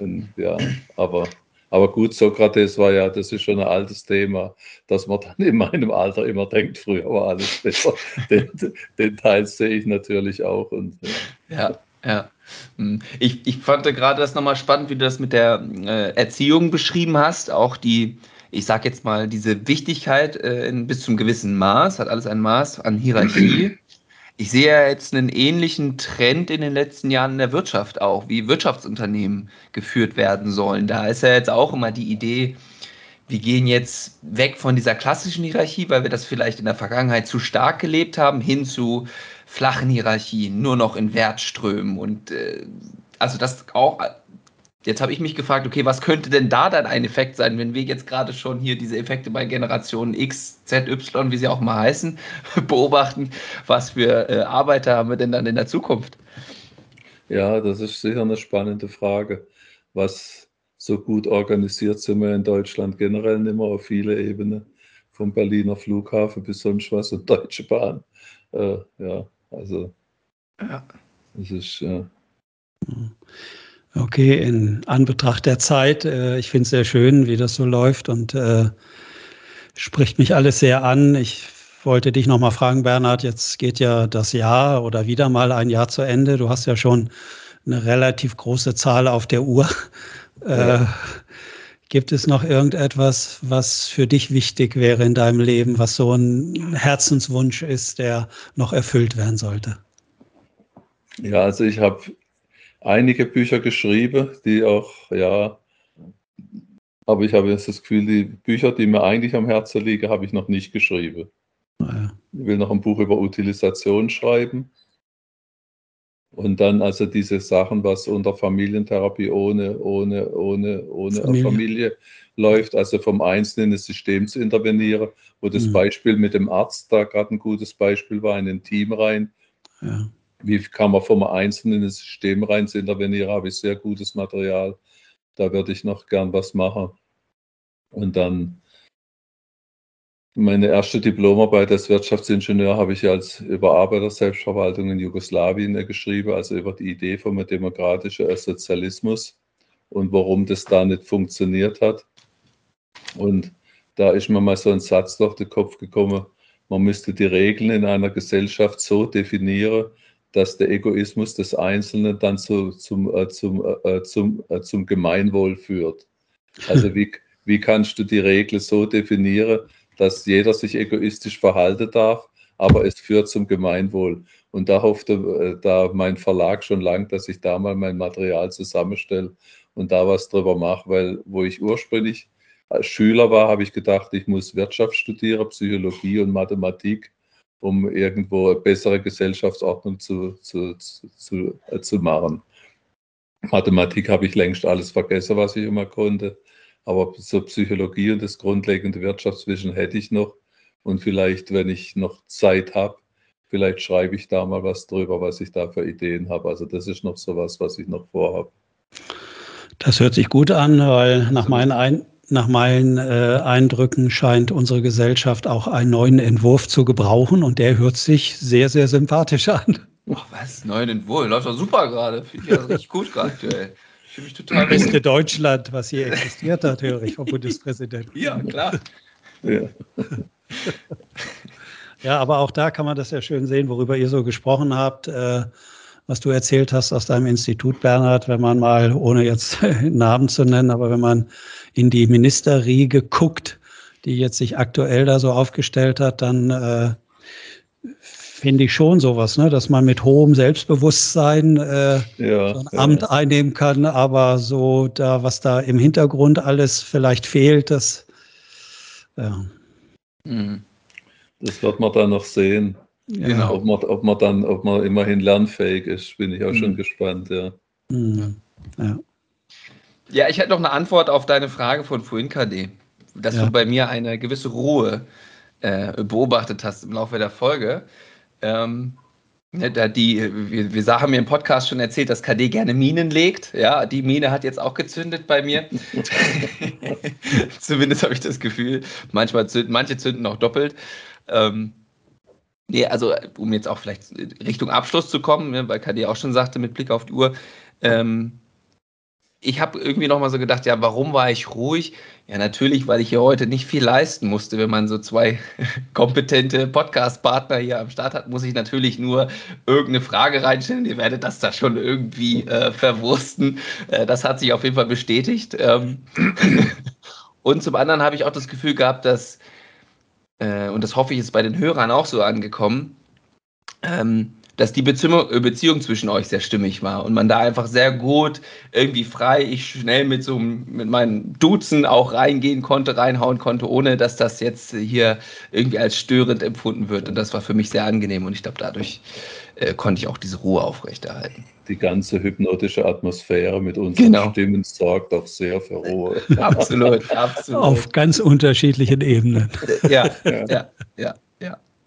und, ja, aber, aber gut, Sokrates war ja, das ist schon ein altes Thema, dass man dann in meinem Alter immer denkt, früher war alles besser. den, den Teil sehe ich natürlich auch. Und, ja. ja. Ja, hm. ich, ich fand gerade das nochmal spannend, wie du das mit der äh, Erziehung beschrieben hast. Auch die, ich sag jetzt mal, diese Wichtigkeit äh, in, bis zum gewissen Maß, hat alles ein Maß an Hierarchie. Ich sehe ja jetzt einen ähnlichen Trend in den letzten Jahren in der Wirtschaft auch, wie Wirtschaftsunternehmen geführt werden sollen. Da ist ja jetzt auch immer die Idee, wir gehen jetzt weg von dieser klassischen Hierarchie, weil wir das vielleicht in der Vergangenheit zu stark gelebt haben, hin zu flachen Hierarchien, nur noch in Wertströmen und äh, also das auch. Jetzt habe ich mich gefragt, okay, was könnte denn da dann ein Effekt sein, wenn wir jetzt gerade schon hier diese Effekte bei Generationen X, Z, Y, wie sie auch mal heißen, beobachten, was für äh, Arbeiter haben wir denn dann in der Zukunft? Ja, das ist sicher eine spannende Frage. Was so gut organisiert sind wir in Deutschland generell nicht mehr auf viele Ebenen, vom Berliner Flughafen bis sonst was und Deutsche Bahn. Äh, ja, also, ja. das ist. Ja. Okay, in Anbetracht der Zeit, äh, ich finde es sehr schön, wie das so läuft und äh, spricht mich alles sehr an. Ich wollte dich nochmal fragen, Bernhard, jetzt geht ja das Jahr oder wieder mal ein Jahr zu Ende. Du hast ja schon eine relativ große Zahl auf der Uhr. Ja. Äh, Gibt es noch irgendetwas, was für dich wichtig wäre in deinem Leben, was so ein Herzenswunsch ist, der noch erfüllt werden sollte? Ja, also ich habe einige Bücher geschrieben, die auch, ja, aber ich habe jetzt das Gefühl, die Bücher, die mir eigentlich am Herzen liegen, habe ich noch nicht geschrieben. Ja. Ich will noch ein Buch über Utilisation schreiben. Und dann also diese Sachen, was unter Familientherapie ohne, ohne, ohne, ohne Familie. Familie läuft, also vom Einzelnen System zu intervenieren, wo das mhm. Beispiel mit dem Arzt da gerade ein gutes Beispiel war, in ein Team rein. Ja. Wie kann man vom Einzelnen ins System rein intervenieren, habe ich sehr gutes Material. Da würde ich noch gern was machen. Und dann meine erste Diplomarbeit als Wirtschaftsingenieur habe ich als über Arbeiter-Selbstverwaltung in Jugoslawien geschrieben, also über die Idee vom demokratischen Sozialismus und warum das da nicht funktioniert hat. Und da ist mir mal so ein Satz durch den Kopf gekommen, man müsste die Regeln in einer Gesellschaft so definieren, dass der Egoismus des Einzelnen dann zu, zum, äh, zum, äh, äh zum, äh, zum Gemeinwohl führt. Also wie, wie kannst du die Regel so definieren, dass jeder sich egoistisch verhalten darf, aber es führt zum Gemeinwohl. Und da hoffte äh, da mein Verlag schon lang, dass ich da mal mein Material zusammenstelle und da was drüber mache, weil wo ich ursprünglich als Schüler war, habe ich gedacht, ich muss Wirtschaft studieren, Psychologie und Mathematik, um irgendwo eine bessere Gesellschaftsordnung zu, zu, zu, äh, zu machen. Mathematik habe ich längst alles vergessen, was ich immer konnte. Aber so Psychologie und das grundlegende Wirtschaftswissen hätte ich noch. Und vielleicht, wenn ich noch Zeit habe, vielleicht schreibe ich da mal was drüber, was ich da für Ideen habe. Also das ist noch so was, was ich noch vorhabe. Das hört sich gut an, weil nach meinen, Ein nach meinen äh, Eindrücken scheint unsere Gesellschaft auch einen neuen Entwurf zu gebrauchen und der hört sich sehr, sehr sympathisch an. Ach was, neuen Entwurf? Läuft doch super gerade. Finde ich ja richtig gut gerade aktuell. Ich fühle mich total Das beste Deutschland, was hier existiert hat, höre ich vom Bundespräsidenten. Ja, klar. Ja. ja, aber auch da kann man das ja schön sehen, worüber ihr so gesprochen habt, äh, was du erzählt hast aus deinem Institut, Bernhard, wenn man mal, ohne jetzt Namen zu nennen, aber wenn man in die Ministerriege guckt, die jetzt sich aktuell da so aufgestellt hat, dann äh, finde ich schon sowas, ne? dass man mit hohem Selbstbewusstsein äh, ja, so ein Amt einnehmen kann, aber so da, was da im Hintergrund alles vielleicht fehlt, das ja. Mhm. Das wird man dann noch sehen. Genau. Ob man, ob man dann, ob man immerhin lernfähig ist, bin ich auch mhm. schon gespannt, ja. Mhm. Ja. Ja, ich hätte noch eine Antwort auf deine Frage von vorhin, KD. Dass ja. du bei mir eine gewisse Ruhe äh, beobachtet hast im Laufe der Folge. Ähm, Ne, da die, wir, wir haben mir im Podcast schon erzählt, dass KD gerne Minen legt. Ja, die Mine hat jetzt auch gezündet bei mir. Zumindest habe ich das Gefühl. Manchmal zünden, manche zünden auch doppelt. Ähm, nee, also um jetzt auch vielleicht Richtung Abschluss zu kommen, ne, weil KD auch schon sagte mit Blick auf die Uhr, ähm, ich habe irgendwie nochmal so gedacht, ja, warum war ich ruhig? Ja, natürlich, weil ich hier heute nicht viel leisten musste. Wenn man so zwei kompetente Podcast-Partner hier am Start hat, muss ich natürlich nur irgendeine Frage reinstellen. Ihr werdet das da schon irgendwie äh, verwursten. Äh, das hat sich auf jeden Fall bestätigt. Ähm und zum anderen habe ich auch das Gefühl gehabt, dass, äh, und das hoffe ich ist bei den Hörern auch so angekommen, ähm, dass die Beziehung, zwischen euch sehr stimmig war und man da einfach sehr gut irgendwie frei, ich schnell mit so mit meinen Duzen auch reingehen konnte, reinhauen konnte, ohne dass das jetzt hier irgendwie als störend empfunden wird. Und das war für mich sehr angenehm und ich glaube, dadurch äh, konnte ich auch diese Ruhe aufrechterhalten. Die ganze hypnotische Atmosphäre mit unseren genau. Stimmen sorgt auch sehr für Ruhe. absolut, absolut. Auf ganz unterschiedlichen Ebenen. ja, ja, ja. ja.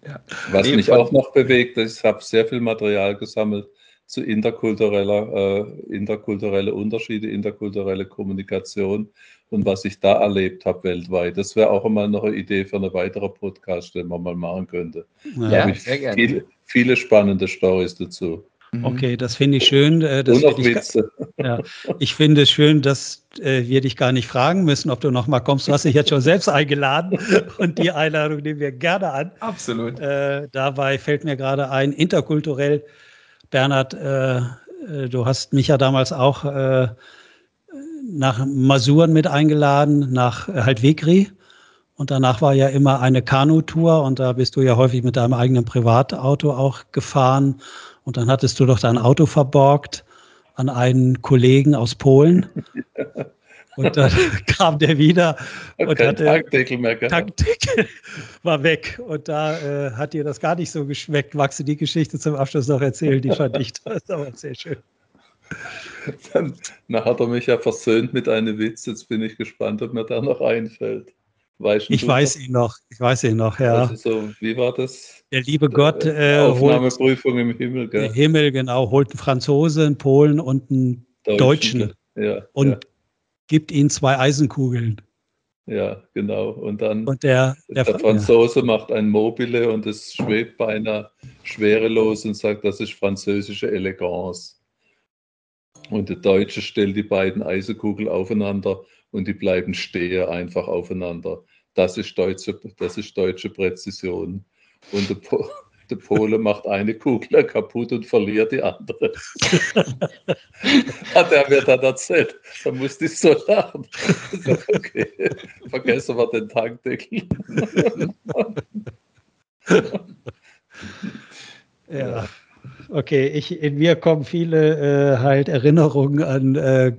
Ja. Was mich auch noch bewegt, ich habe sehr viel Material gesammelt zu interkultureller, äh, interkulturelle Unterschiede, interkulturelle Kommunikation und was ich da erlebt habe weltweit. Das wäre auch einmal noch eine Idee für eine weitere Podcast, die man mal machen könnte. Ja, da habe ich viele, viele spannende Stories dazu. Mhm. Okay, das finde ich schön. Das Witze. Ich, ja, ich finde es schön, dass äh, wir dich gar nicht fragen müssen, ob du noch mal kommst. Du hast dich jetzt schon selbst eingeladen und die Einladung nehmen wir gerne an. Absolut. Äh, dabei fällt mir gerade ein, interkulturell, Bernhard, äh, äh du hast mich ja damals auch äh, nach Masuren mit eingeladen, nach Haltvegri. Und danach war ja immer eine Kanutour und da bist du ja häufig mit deinem eigenen Privatauto auch gefahren. Und dann hattest du doch dein Auto verborgt an einen Kollegen aus Polen. Und dann kam der wieder und hatte Tankdeckel mehr gehabt. Tankdeckel war weg. Und da äh, hat dir das gar nicht so geschmeckt. Magst du die Geschichte zum Abschluss noch erzählen? Die fand ich das aber sehr schön. Dann, dann hat er mich ja versöhnt mit einem Witz. Jetzt bin ich gespannt, ob mir da noch einfällt. Weißt ich weiß ihn noch. Ich weiß ihn noch, ja. So, wie war das? Der liebe Gott äh, Aufnahmeprüfung holt, im Himmel, gell? Im Himmel, genau, holt einen Franzosen, einen Polen und einen Deutschen, Deutschen ja, und ja. gibt ihnen zwei Eisenkugeln. Ja, genau. Und dann und der, der, der Franzose ja. macht ein Mobile und es schwebt beinahe schwerelos und sagt, das ist französische Eleganz. Und der Deutsche stellt die beiden Eisenkugeln aufeinander und die bleiben stehen einfach aufeinander. Das ist deutsche, das ist deutsche Präzision. Und der, po, der Pole macht eine Kugel kaputt und verliert die andere. Hat er mir dann erzählt. Da musste ich so lachen. okay, vergessen wir den Tankdeckel. ja. Okay, ich, in mir kommen viele äh, halt Erinnerungen an äh,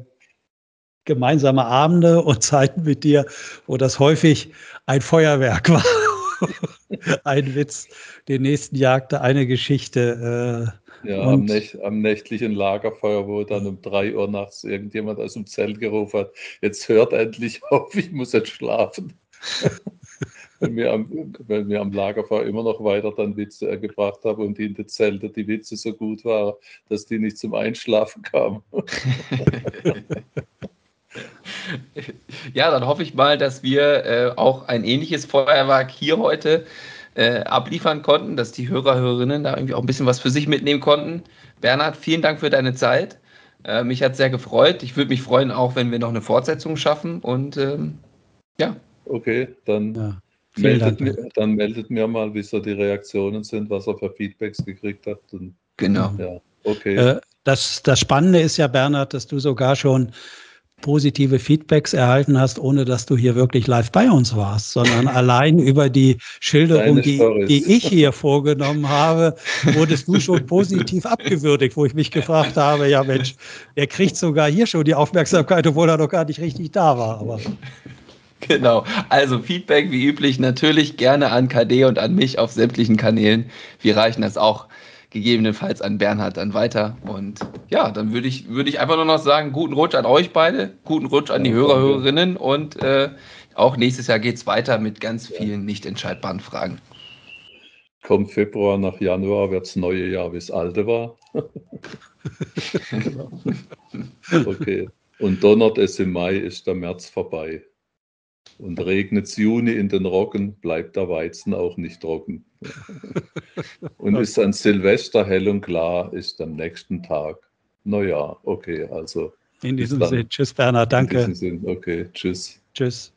gemeinsame Abende und Zeiten mit dir, wo das häufig ein Feuerwerk war. ein Witz, den nächsten jagte eine Geschichte. Äh, ja, am, Nächt, am, nächtlichen Lagerfeuer, wo dann um drei Uhr nachts irgendjemand aus dem Zelt gerufen hat, jetzt hört endlich auf, ich muss jetzt schlafen. wenn, wir am, wenn wir am Lagerfeuer immer noch weiter dann Witze äh, gebracht haben und in den Zelten die Witze so gut waren, dass die nicht zum Einschlafen kamen. Ja, dann hoffe ich mal, dass wir äh, auch ein ähnliches Feuerwerk hier heute äh, abliefern konnten, dass die Hörer, Hörerinnen da irgendwie auch ein bisschen was für sich mitnehmen konnten. Bernhard, vielen Dank für deine Zeit. Äh, mich hat sehr gefreut. Ich würde mich freuen, auch wenn wir noch eine Fortsetzung schaffen. Und ähm, ja. Okay, dann, ja, meldet mir, dann meldet mir mal, wie so die Reaktionen sind, was er für Feedbacks gekriegt hat. Und, genau. Ja, okay. Äh, das, das Spannende ist ja, Bernhard, dass du sogar schon positive Feedbacks erhalten hast, ohne dass du hier wirklich live bei uns warst, sondern allein über die Schilderung, die, die, ich hier vorgenommen habe, wurdest du schon positiv abgewürdigt, wo ich mich gefragt habe, ja Mensch, der kriegt sogar hier schon die Aufmerksamkeit, obwohl er doch gar nicht richtig da war. Aber Genau. Also Feedback wie üblich natürlich gerne an KD und an mich auf sämtlichen Kanälen. Wir reichen das auch gegebenenfalls an Bernhard dann weiter. Und ja, dann würde ich, würde ich einfach nur noch sagen, guten Rutsch an euch beide, guten Rutsch an die Hörer, Hörerinnen und äh, auch nächstes Jahr geht es weiter mit ganz vielen nicht entscheidbaren Fragen. Kommt Februar nach Januar, wird das neue Jahr, wie es alte war. okay. Und donnert es im Mai, ist der März vorbei. Und regnet es Juni in den Roggen, bleibt der Weizen auch nicht trocken. und ist an Silvester hell und klar, ist am nächsten Tag Neujahr. Okay, also. In diesem Sinne, tschüss Bernhard, danke. In diesem Sinne, okay, tschüss. Tschüss.